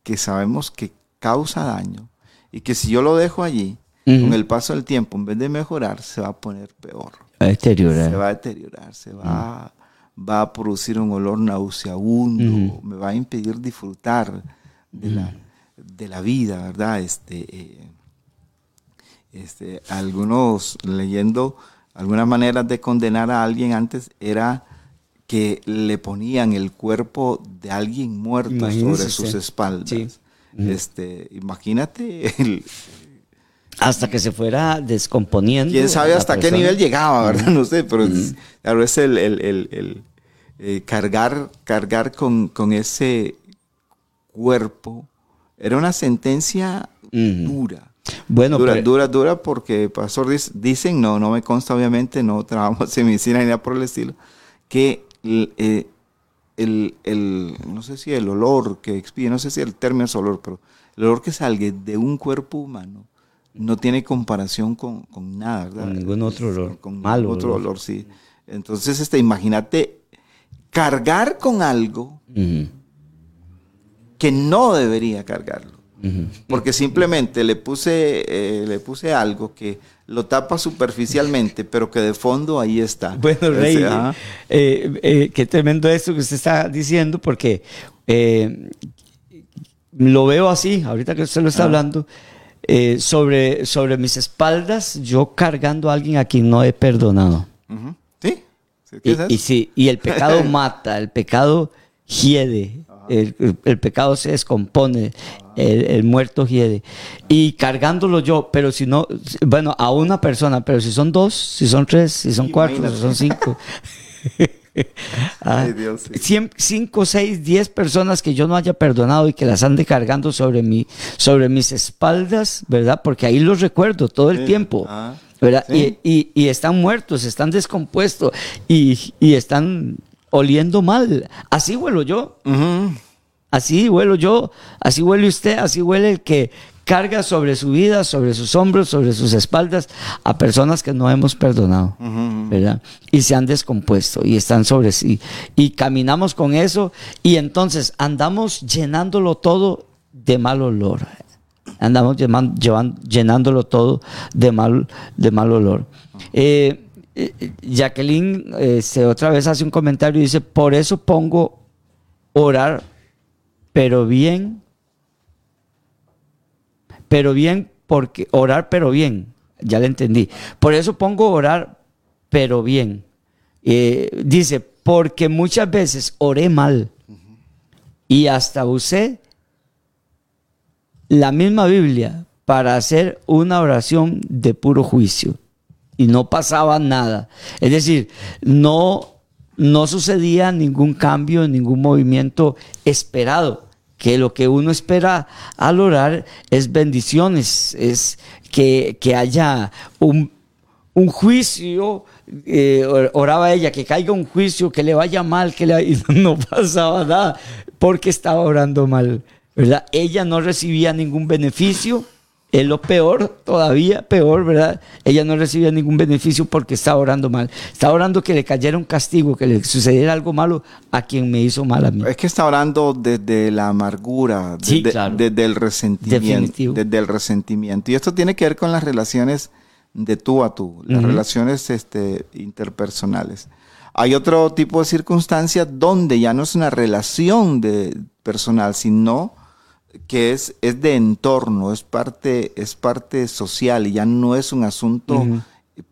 que sabemos que causa daño y que si yo lo dejo allí, con el paso del tiempo, en vez de mejorar, se va a poner peor. a deteriorar. Se va a deteriorar, se va, va a producir un olor nauseabundo, me va a impedir disfrutar de, la, de la vida, ¿verdad? Este, eh, este, algunos leyendo algunas maneras de condenar a alguien antes era que le ponían el cuerpo de alguien muerto sobre sus espaldas. Este, imagínate hasta que se fuera descomponiendo. Quién sabe hasta qué nivel llegaba, ¿verdad? No sé, pero claro, es el, el, eh, cargar, cargar con, ese cuerpo. Era una sentencia dura. Bueno, dura, dura, dura, porque pastor dicen, no, no me consta obviamente, no trabajamos en medicina ni nada por el estilo, que eh, el, no sé si el olor que expide, no sé si el término es olor, pero el olor que salga de un cuerpo humano no tiene comparación con, nada, ¿verdad? Con ningún otro olor. Con Malo otro olor, sí. Entonces, este, imagínate cargar con algo que no debería cargarlo. Porque simplemente le puse, eh, le puse algo que lo tapa superficialmente, pero que de fondo ahí está. Bueno, Rey, Ese, eh, eh, qué tremendo esto que usted está diciendo, porque lo veo así, ahorita que usted lo está hablando, eh, sobre, sobre mis espaldas, yo cargando a alguien a quien no he perdonado. ¿Sí? ¿Sí? ¿Qué Y, y sí, y el pecado mata, el pecado hiede, el, el- el pecado se descompone, el, el muerto hiede. Y cargándolo yo, pero si no, bueno, a una persona, pero si son dos, si son tres, si son cuatro, si son cinco. Ah, Ay, Dios, sí. cien- cinco, seis, diez personas que yo no haya perdonado y que las ande cargando sobre mí, sobre mis espaldas, ¿verdad? Porque ahí los recuerdo todo el Sí. tiempo. Ah, ¿verdad? sí. Y, y- y están muertos, están descompuestos y, y están oliendo mal. Así huelo yo, así huelo yo, así huele usted, así huele el que carga sobre su vida, sobre sus hombros, sobre sus espaldas a personas que no hemos perdonado. ¿verdad? Y se han descompuesto y están sobre sí. Y caminamos con eso y entonces andamos llenándolo todo de mal olor. Andamos llevan- llevan- llenándolo todo de mal, de mal olor. Eh, Jacqueline este, otra vez hace un comentario y dice, por eso pongo orar, pero bien, pero bien, porque orar, pero bien, ya le entendí. Por eso pongo orar, pero bien. Eh, dice, porque muchas veces oré mal y hasta usé la misma Biblia para hacer una oración de puro juicio y no pasaba nada. Es decir, no, no sucedía ningún cambio, ningún movimiento esperado. Que lo que uno espera al orar es bendiciones, es que, que haya un, un juicio, eh, or- oraba ella, que caiga un juicio, que le vaya mal, que le, y no pasaba nada, porque estaba orando mal, ¿verdad? Ella no recibía ningún beneficio, es lo peor, todavía peor, ¿verdad? Ella no recibía ningún beneficio porque estaba orando mal. Estaba orando que le cayera un castigo, que le sucediera algo malo a quien me hizo mal a mí. Es que está orando desde la amargura, Sí, desde, claro. desde el resentimiento. Definitivo. Desde el resentimiento. Y esto tiene que ver con las relaciones de tú a tú, las relaciones este, interpersonales. Hay otro tipo de circunstancias donde ya no es una relación de personal, sino que es, es de entorno, es parte, es parte social y ya no es un asunto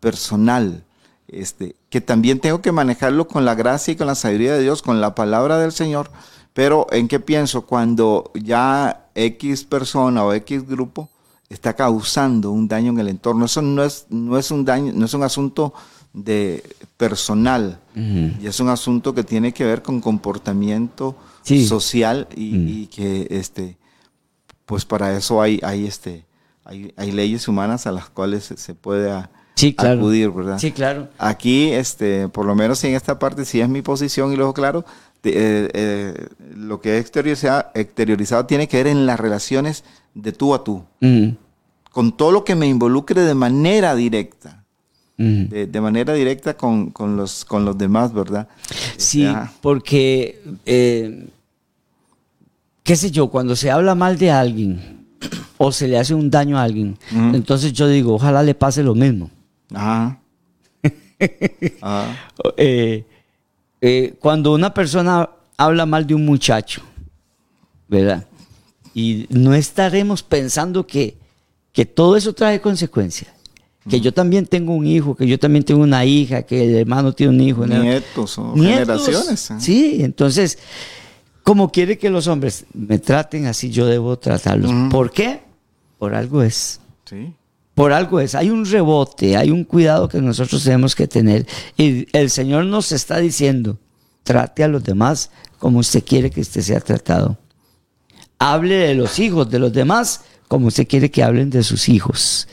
personal. Este, que también tengo que manejarlo con la gracia y con la sabiduría de Dios, con la palabra del Señor. Pero ¿en qué pienso? Cuando ya X persona o X grupo está causando un daño en el entorno. Eso no es, no es un daño, no es un asunto de personal. Y es un asunto que tiene que ver con comportamiento Sí. social y, y que este pues para eso hay, hay este hay, hay leyes humanas a las cuales se, se puede a- Sí, claro. acudir, ¿verdad? Sí, claro. Aquí, este, por lo menos en esta parte, sí es mi posición y luego, claro, de- eh, eh, lo que he exteriorizado, exteriorizado tiene que ver en las relaciones de tú a tú, Ujú. con todo lo que me involucre de manera directa, Ujú. de, de manera directa con, con los, con los demás, ¿verdad? Sí, Ajá. porque, eh, qué sé yo, cuando se habla mal de alguien o se le hace un daño a alguien, entonces yo digo, ojalá le pase lo mismo. Ajá. Ajá. Eh, eh, cuando una persona habla mal de un muchacho, ¿verdad? Y no estaremos pensando que, que todo eso trae consecuencias. Que yo también tengo un hijo, que yo también tengo una hija, que el hermano tiene un hijo. ¿no? Nietos o Nietos. generaciones. ¿eh? Sí, entonces, como quiere que los hombres me traten así, yo debo tratarlos. ¿Por qué? Por algo es. Sí. Por algo es. Hay un rebote, hay un cuidado que nosotros tenemos que tener. Y el Señor nos está diciendo, trate a los demás como usted quiere que usted sea tratado. Hable de los hijos de los demás como usted quiere que hablen de sus hijos.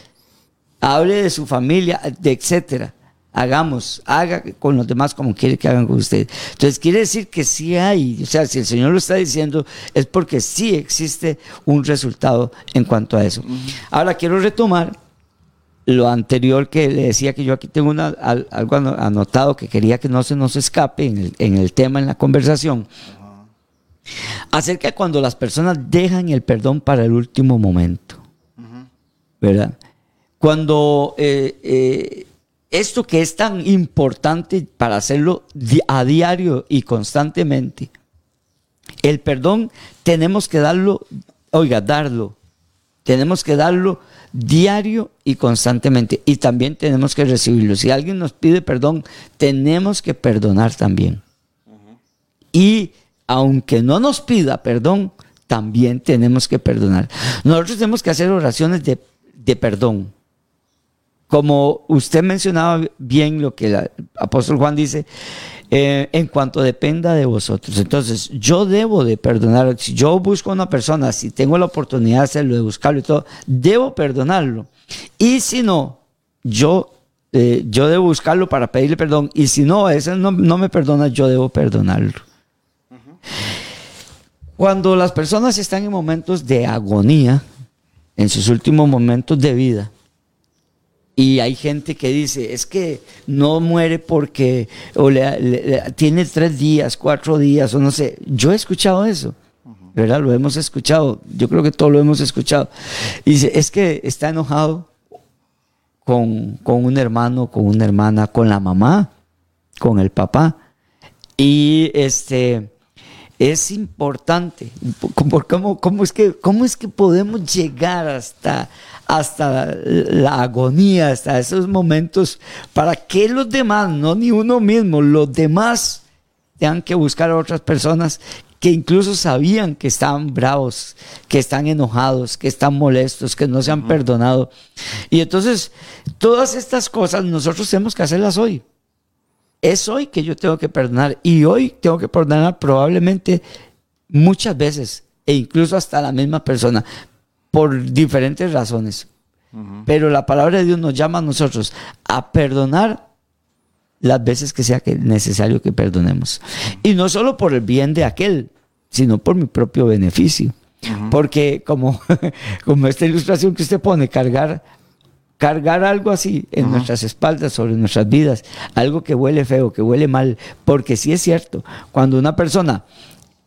Hable de su familia, de etcétera. Hagamos, haga con los demás como quiere que hagan con usted. Entonces quiere decir que sí hay, o sea, si el Señor lo está diciendo, es porque sí existe un resultado en cuanto a eso. Ahora quiero retomar lo anterior que le decía que yo aquí tengo una, al- algo ano- anotado que quería que no se nos escape en el, en el tema, en la conversación, acerca de cuando las personas dejan el perdón para el último momento. ¿Verdad? Cuando eh, eh, esto que es tan importante para hacerlo a diario y constantemente, el perdón tenemos que darlo, oiga, darlo. Tenemos que darlo diario y constantemente. Y también tenemos que recibirlo. Si alguien nos pide perdón, tenemos que perdonar también. Y aunque no nos pida perdón, también tenemos que perdonar. Nosotros tenemos que hacer oraciones de, de perdón. Como usted mencionaba bien lo que el apóstol Juan dice, eh, en cuanto dependa de vosotros. Entonces, yo debo de perdonar. Si yo busco a una persona, si tengo la oportunidad de hacerlo, de buscarlo y todo, debo perdonarlo. Y si no, yo, eh, yo debo buscarlo para pedirle perdón. Y si no, ese no, no me perdona, yo debo perdonarlo. Cuando las personas están en momentos de agonía, en sus últimos momentos de vida, y hay gente que dice, es que no muere porque o le- tiene tres días, cuatro días, o no sé. Yo he escuchado eso, ¿verdad? Lo hemos escuchado. Yo creo que todos lo hemos escuchado. Y dice, es que está enojado con, con un hermano, con una hermana, con la mamá, con el papá. Y este es importante. ¿Cómo, cómo, cómo es que, ¿Cómo es que podemos llegar hasta, hasta la agonía, hasta esos momentos, para que los demás, no ni uno mismo, los demás tengan que buscar a otras personas que incluso sabían que estaban bravos, que están enojados, que están molestos, que no se han perdonado. Y entonces, todas estas cosas nosotros tenemos que hacerlas hoy. Es hoy que yo tengo que perdonar y hoy tengo que perdonar probablemente muchas veces e incluso hasta la misma persona por diferentes razones. Pero la palabra de Dios nos llama a nosotros a perdonar las veces que sea que necesario que perdonemos. Y no solo por el bien de aquel, sino por mi propio beneficio. Porque como, como esta ilustración que usted pone, cargar cargar algo así en nuestras espaldas, sobre nuestras vidas, algo que huele feo, que huele mal, porque sí es cierto, cuando una persona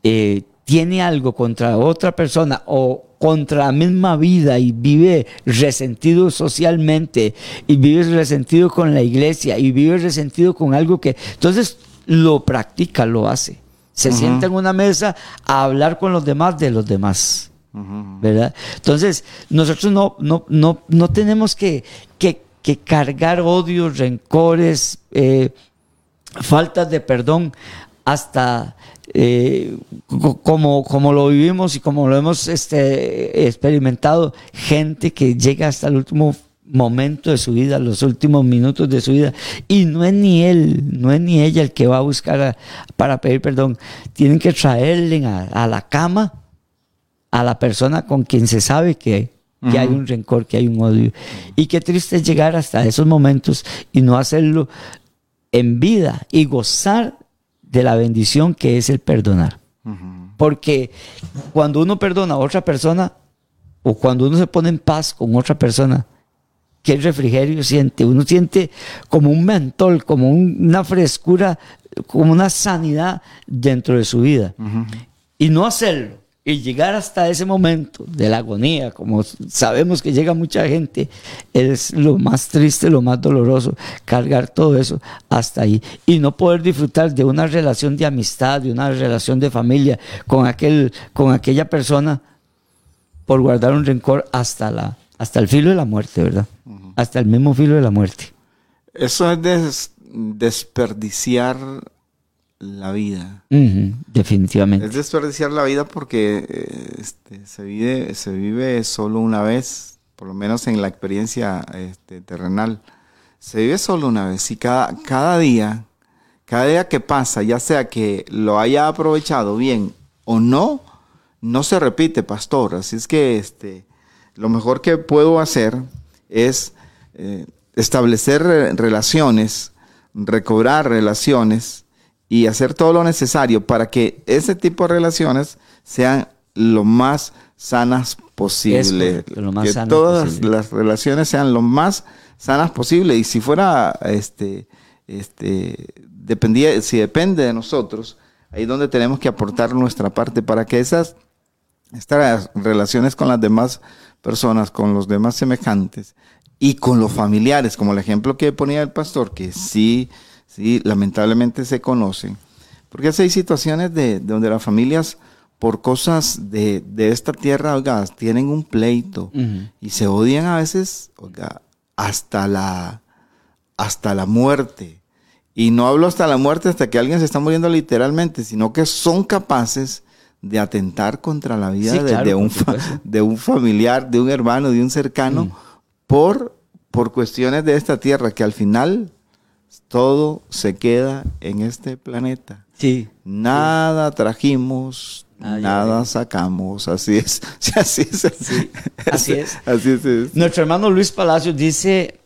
eh, tiene algo contra otra persona o contra la misma vida y vive resentido socialmente y vive resentido con la iglesia y vive resentido con algo que entonces lo practica, lo hace. Se sienta en una mesa a hablar con los demás de los demás. ¿verdad? Entonces, nosotros no, no, no, no tenemos que, que, que cargar odios, rencores, eh, faltas de perdón hasta eh, co- como, como lo vivimos y como lo hemos este, experimentado, gente que llega hasta el último momento de su vida, los últimos minutos de su vida, y no es ni él, no es ni ella el que va a buscar a- para pedir perdón. Tienen que traerle a, a la cama a la persona con quien se sabe que, que hay un rencor, que hay un odio. Y qué triste es llegar hasta esos momentos y no hacerlo en vida y gozar de la bendición que es el perdonar. Porque cuando uno perdona a otra persona o cuando uno se pone en paz con otra persona, ¿qué refrigerio siente? Uno siente como un mentol, como un- una frescura, como una sanidad dentro de su vida. Y no hacerlo y llegar hasta ese momento de la agonía, como sabemos que llega mucha gente, es lo más triste, lo más doloroso, cargar todo eso hasta ahí y no poder disfrutar de una relación de amistad, de una relación de familia con, aquel, con aquella persona por guardar un rencor hasta, la, hasta el filo de la muerte, ¿verdad? Hasta el mismo filo de la muerte. Eso es des- desperdiciar la vida. Definitivamente. Es desperdiciar la vida porque eh, este, se, vive, se vive solo una vez, por lo menos en la experiencia este, terrenal. Se vive solo una vez y cada, cada día, cada día que pasa, ya sea que lo haya aprovechado bien o no, no se repite, pastor. Así es que este, lo mejor que puedo hacer es eh, establecer relaciones, recobrar relaciones y hacer todo lo necesario para que ese tipo de relaciones sean lo más sanas posible. correcto, lo más que sano todas posible. las relaciones sean lo más sanas posible. Y si fuera, este, este, dependía, si depende de nosotros, ahí es donde tenemos que aportar nuestra parte para que esas estas relaciones con las demás personas, con los demás semejantes y con los familiares, como el ejemplo que ponía el pastor, que sí, sí, lamentablemente se conocen. Porque hay situaciones de, de donde las familias, por cosas de, de esta tierra, oiga, tienen un pleito y se odian a veces, oiga, hasta la, hasta la muerte. Y no hablo hasta la muerte, hasta que alguien se está muriendo literalmente, sino que son capaces de atentar contra la vida Sí, de, claro, de un, de un familiar, de un hermano, de un cercano, Mm. por, por cuestiones de esta tierra, que al final todo se queda en este planeta. Sí. Nada trajimos, Ah, nada sacamos. Así es. Sí, así es. así es. Así es. es. Nuestro hermano Luis Palacios dice,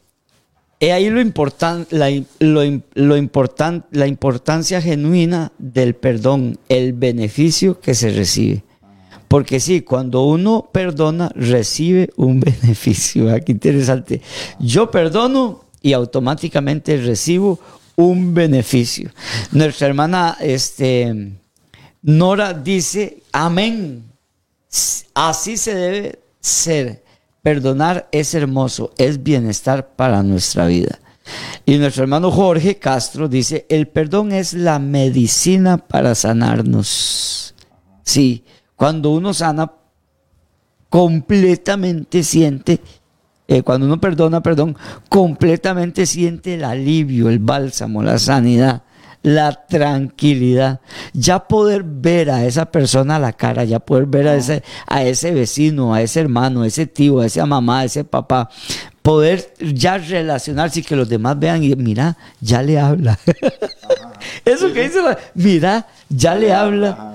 he ahí lo importan, la, lo, im- lo importan- la importancia genuina del perdón, el beneficio que se recibe. Porque sí, cuando uno perdona, recibe un beneficio. Aquí interesante. Yo perdono y automáticamente recibo un beneficio. Nuestra hermana este, Nora dice, amén. Así se debe ser. Perdonar es hermoso, es bienestar para nuestra vida. Y nuestro hermano Jorge Castro dice, el perdón es la medicina para sanarnos. Sí, cuando uno sana, completamente siente, eh, cuando uno perdona, perdón, completamente siente el alivio, el bálsamo, la sanidad, la tranquilidad. Ya poder ver a esa persona a la cara, ya poder ver a ese, a ese vecino, a ese hermano, a ese tío, a esa mamá, a ese papá, poder ya relacionarse y que los demás vean y mira, ya le habla. Eso que dice, mira, ya le habla.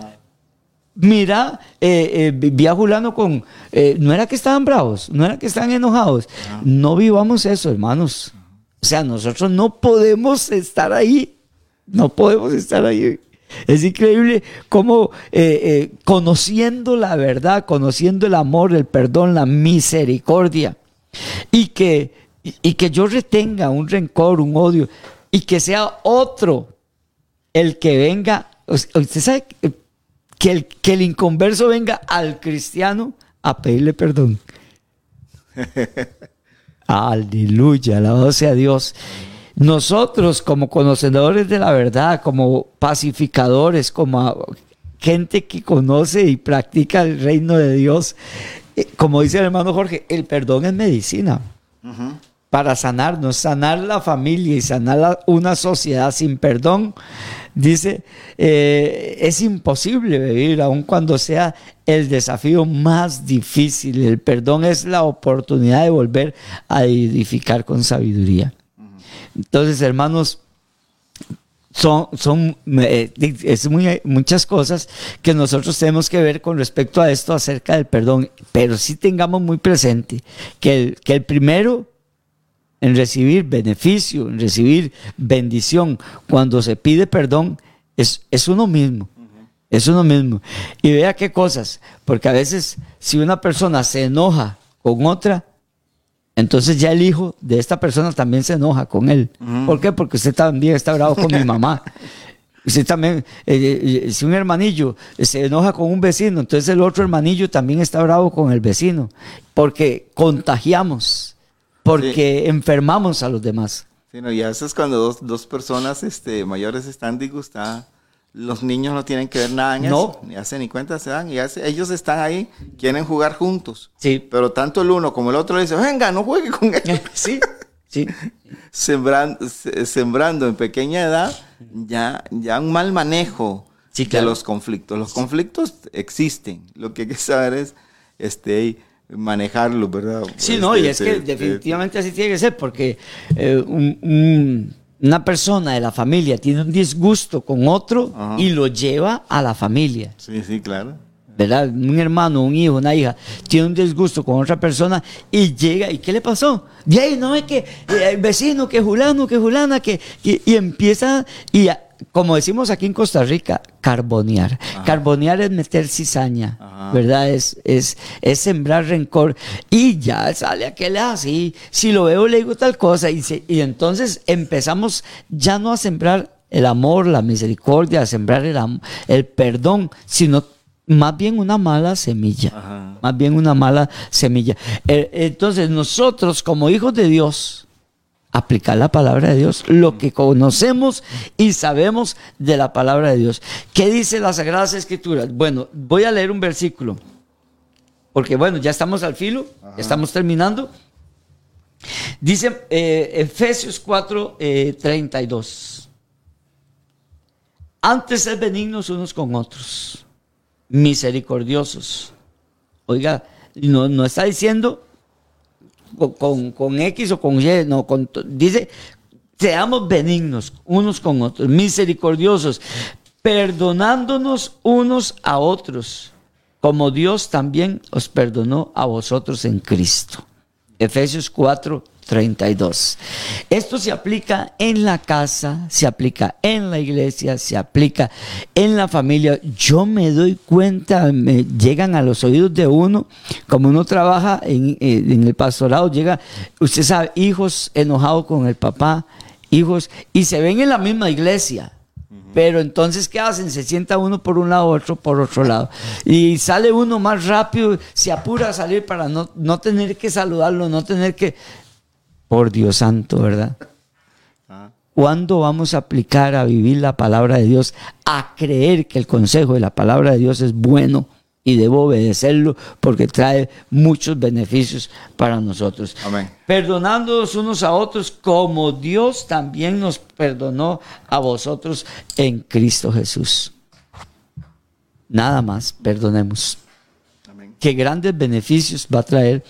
Mira, eh, eh, vi a Julano con. eh, no era que estaban bravos, no era que estaban enojados. No vivamos eso, hermanos. O sea, nosotros no podemos estar ahí. No podemos estar ahí. Es increíble cómo eh, conociendo la verdad, conociendo el amor, el perdón, la misericordia, y que, y, que yo retenga un rencor, un odio, y que sea otro el que venga, usted sabe que- el, que el inconverso venga al cristiano a pedirle perdón. Aleluya, alabado sea Dios. Nosotros como conocedores de la verdad, como pacificadores, como gente que conoce y practica el reino de Dios, eh, como dice el hermano Jorge, el perdón es medicina para sanarnos, sanar la familia y sanar la- una sociedad sin perdón, dice, eh, es imposible vivir, aun cuando sea el desafío más difícil. El perdón es la oportunidad de volver a edificar con sabiduría. Entonces, hermanos, son, son eh, es muy- muchas cosas que nosotros tenemos que ver con respecto a esto acerca del perdón, pero sí tengamos muy presente que el, que el primero en recibir beneficio, en recibir bendición, cuando se pide perdón, es, es uno mismo. Es uno mismo. Y vea qué cosas, porque a veces si una persona se enoja con otra, entonces ya el hijo de esta persona también se enoja con él. ¿Por qué? Porque usted también está bravo con mi mamá. Usted también, eh, eh, si un hermanillo se enoja con un vecino, entonces el otro hermanillo también está bravo con el vecino. Porque contagiamos, porque enfermamos a los demás. Sí, no, y a veces cuando dos, dos personas este, mayores están disgustadas, los niños no tienen que ver nada en No. eso, ni hacen ni cuenta se dan, y hace- ellos están ahí, quieren jugar juntos. Sí. Pero tanto el uno como el otro le dicen, venga, no juegue con él. Sí, sí. sembrando, se- sembrando en pequeña edad ya, ya un mal manejo Sí, de claro. los conflictos. Los conflictos existen. Lo que hay que saber es este, manejarlos, ¿verdad? Sí, no, y es Este, que este, definitivamente así tiene que ser, porque eh, un- un- una persona de la familia tiene un disgusto con otro Ajá. y lo lleva a la familia. Sí, sí, claro. ¿verdad? Un hermano, un hijo, una hija, tiene un disgusto con otra persona y llega, ¿y qué le pasó? De ahí no es que eh, el vecino, que Julano, que Julana, que, que- y empieza, y a- como decimos aquí en Costa Rica, carbonear. Carbonear es meter cizaña, Ajá. ¿verdad? Es, es, es sembrar rencor. Y ya sale aquel así. Si lo veo, le digo tal cosa. Y, se- y entonces empezamos ya no a sembrar el amor, la misericordia, a sembrar el, el perdón, sino más bien una mala semilla. Ajá. Más bien una mala semilla. Eh, Entonces nosotros como hijos de Dios, aplicar la palabra de Dios, lo que conocemos y sabemos de la palabra de Dios. ¿Qué dice las Sagradas Escrituras? Bueno, voy a leer un versículo, porque bueno, ya estamos al filo, ya estamos terminando. Dice eh, Efesios 4, eh, 32. Antes sed benignos unos con otros, misericordiosos. Oiga, no, no está diciendo con, con- X o con Y, no, con, dice, seamos benignos unos con otros, misericordiosos, perdonándonos unos a otros, como Dios también os perdonó a vosotros en Cristo. Efesios 4, 32. Esto se aplica en la casa, se aplica en la iglesia, se aplica en la familia. Yo me doy cuenta, me llegan a los oídos de uno, como uno trabaja en, eh, en el pastorado, llega, usted sabe, hijos enojados con el papá, hijos, y se ven en la misma iglesia. Pero entonces, ¿qué hacen? Se sienta uno por un lado, otro por otro lado. Y sale uno más rápido, se apura a salir para no, no tener que saludarlo, no tener que... Por Dios santo, ¿verdad? ¿Cuándo vamos a aplicar a vivir la palabra de Dios, a creer que el consejo de la palabra de Dios es bueno y debo obedecerlo porque trae muchos beneficios para nosotros? Amén. Perdonándonos unos a otros como Dios también nos perdonó a vosotros en Cristo Jesús. Nada más, perdonemos. Amén. Qué grandes beneficios va a traer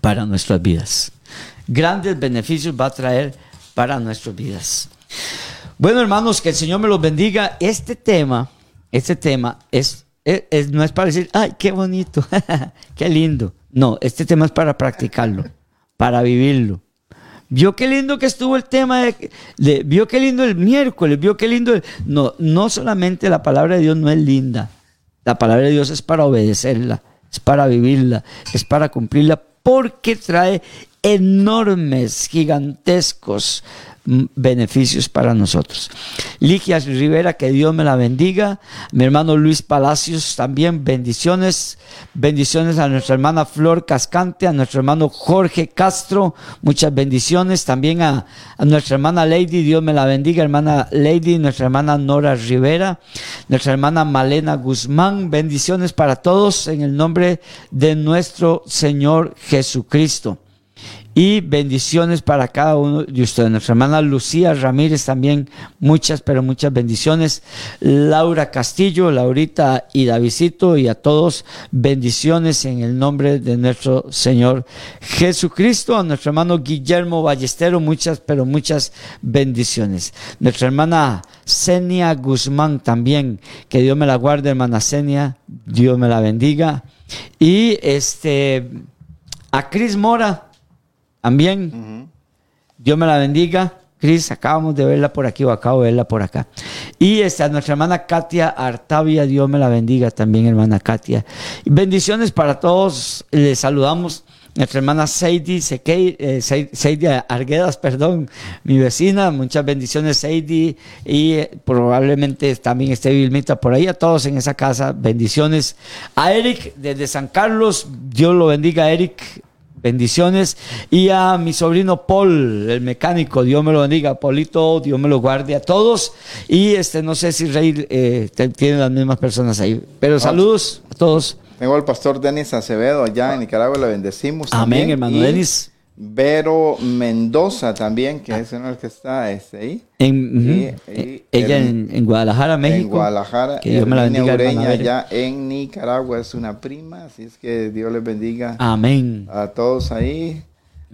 para nuestras vidas. Grandes beneficios va a traer para nuestras vidas. Bueno, hermanos, que el Señor me los bendiga. Este tema, este tema es, no es para decir, ay, qué bonito, qué lindo. No, este tema es para practicarlo, para vivirlo. Vio qué lindo que estuvo el tema de- vio qué lindo el miércoles, vio qué lindo el- no, no solamente la palabra de Dios no es linda. La palabra de Dios es para obedecerla, es para vivirla, es para cumplirla porque trae enormes, gigantescos mm, beneficios para nosotros. Ligia Rivera, que Dios me la bendiga. Mi hermano Luis Palacios también, bendiciones. Bendiciones a nuestra hermana Flor Cascante, a nuestro hermano Jorge Castro, muchas bendiciones. También a, a nuestra hermana Lady, Dios me la bendiga, hermana Lady, nuestra hermana Nora Rivera, nuestra hermana Malena Guzmán, bendiciones para todos en el nombre de nuestro Señor Jesucristo. Y bendiciones para cada uno de ustedes. Nuestra hermana Lucía Ramírez también, muchas, pero muchas bendiciones. Laura Castillo, Laurita y Davidito y a todos bendiciones en el nombre de nuestro Señor Jesucristo. A nuestro hermano Guillermo Ballestero, muchas, pero muchas bendiciones. Nuestra hermana Senia Guzmán también, que Dios me la guarde, hermana Senia, Dios me la bendiga. Y este, a Cris Mora también. Dios me la bendiga. Cris, acabamos de verla por aquí o acabo de verla por acá. Y esta, nuestra hermana Katia Artavia, Dios me la bendiga también, hermana Katia. Bendiciones para todos. Les saludamos. Nuestra hermana Seidi, Sequei- eh, Arguedas, perdón, mi vecina, muchas bendiciones Seidi y eh, probablemente también esté Vilmita por ahí, a todos en esa casa, bendiciones. A Eric desde San Carlos, Dios lo bendiga Eric, Bendiciones. Y a mi sobrino Paul, el mecánico, Dios me lo bendiga. Polito, Dios me lo guarde a todos. Y este, no sé si Rey eh, tiene las mismas personas ahí. Pero saludos a todos. Tengo al pastor Denis Acevedo allá en Nicaragua, le bendecimos. Amén, también. hermano Y Denis. Vero Mendoza también, que es el que está este, ahí. En, ujú. Y- y Ella el- en, en Guadalajara, México. En Guadalajara. Que Dios me la bendiga, Ureña, allá en Nicaragua es una prima, así es que Dios les bendiga Amén. a todos ahí.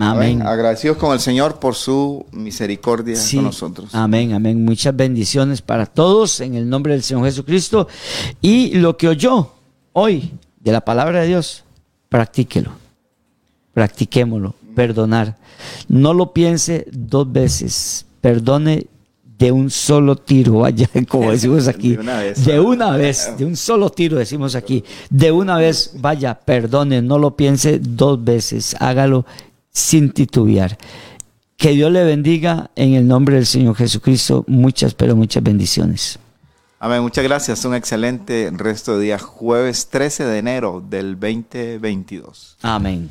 Amén. Agradecidos con el Señor por su misericordia Sí. con nosotros. Amén, amén. Muchas bendiciones para todos en el nombre del Señor Jesucristo. Y lo que oyó hoy de la palabra de Dios, practíquelo. Practiquémoslo. Perdonar. No lo piense dos veces. Perdone de un solo tiro, vaya, como decimos aquí, De una vez. de una vez, de un solo tiro decimos aquí, de una vez, vaya, perdone, no lo piense dos veces, hágalo sin titubear. Que Dios le bendiga en el nombre del Señor Jesucristo, muchas, pero muchas bendiciones. Amén, muchas gracias. Un excelente resto de día. Jueves 13 de enero del 2022. Amén.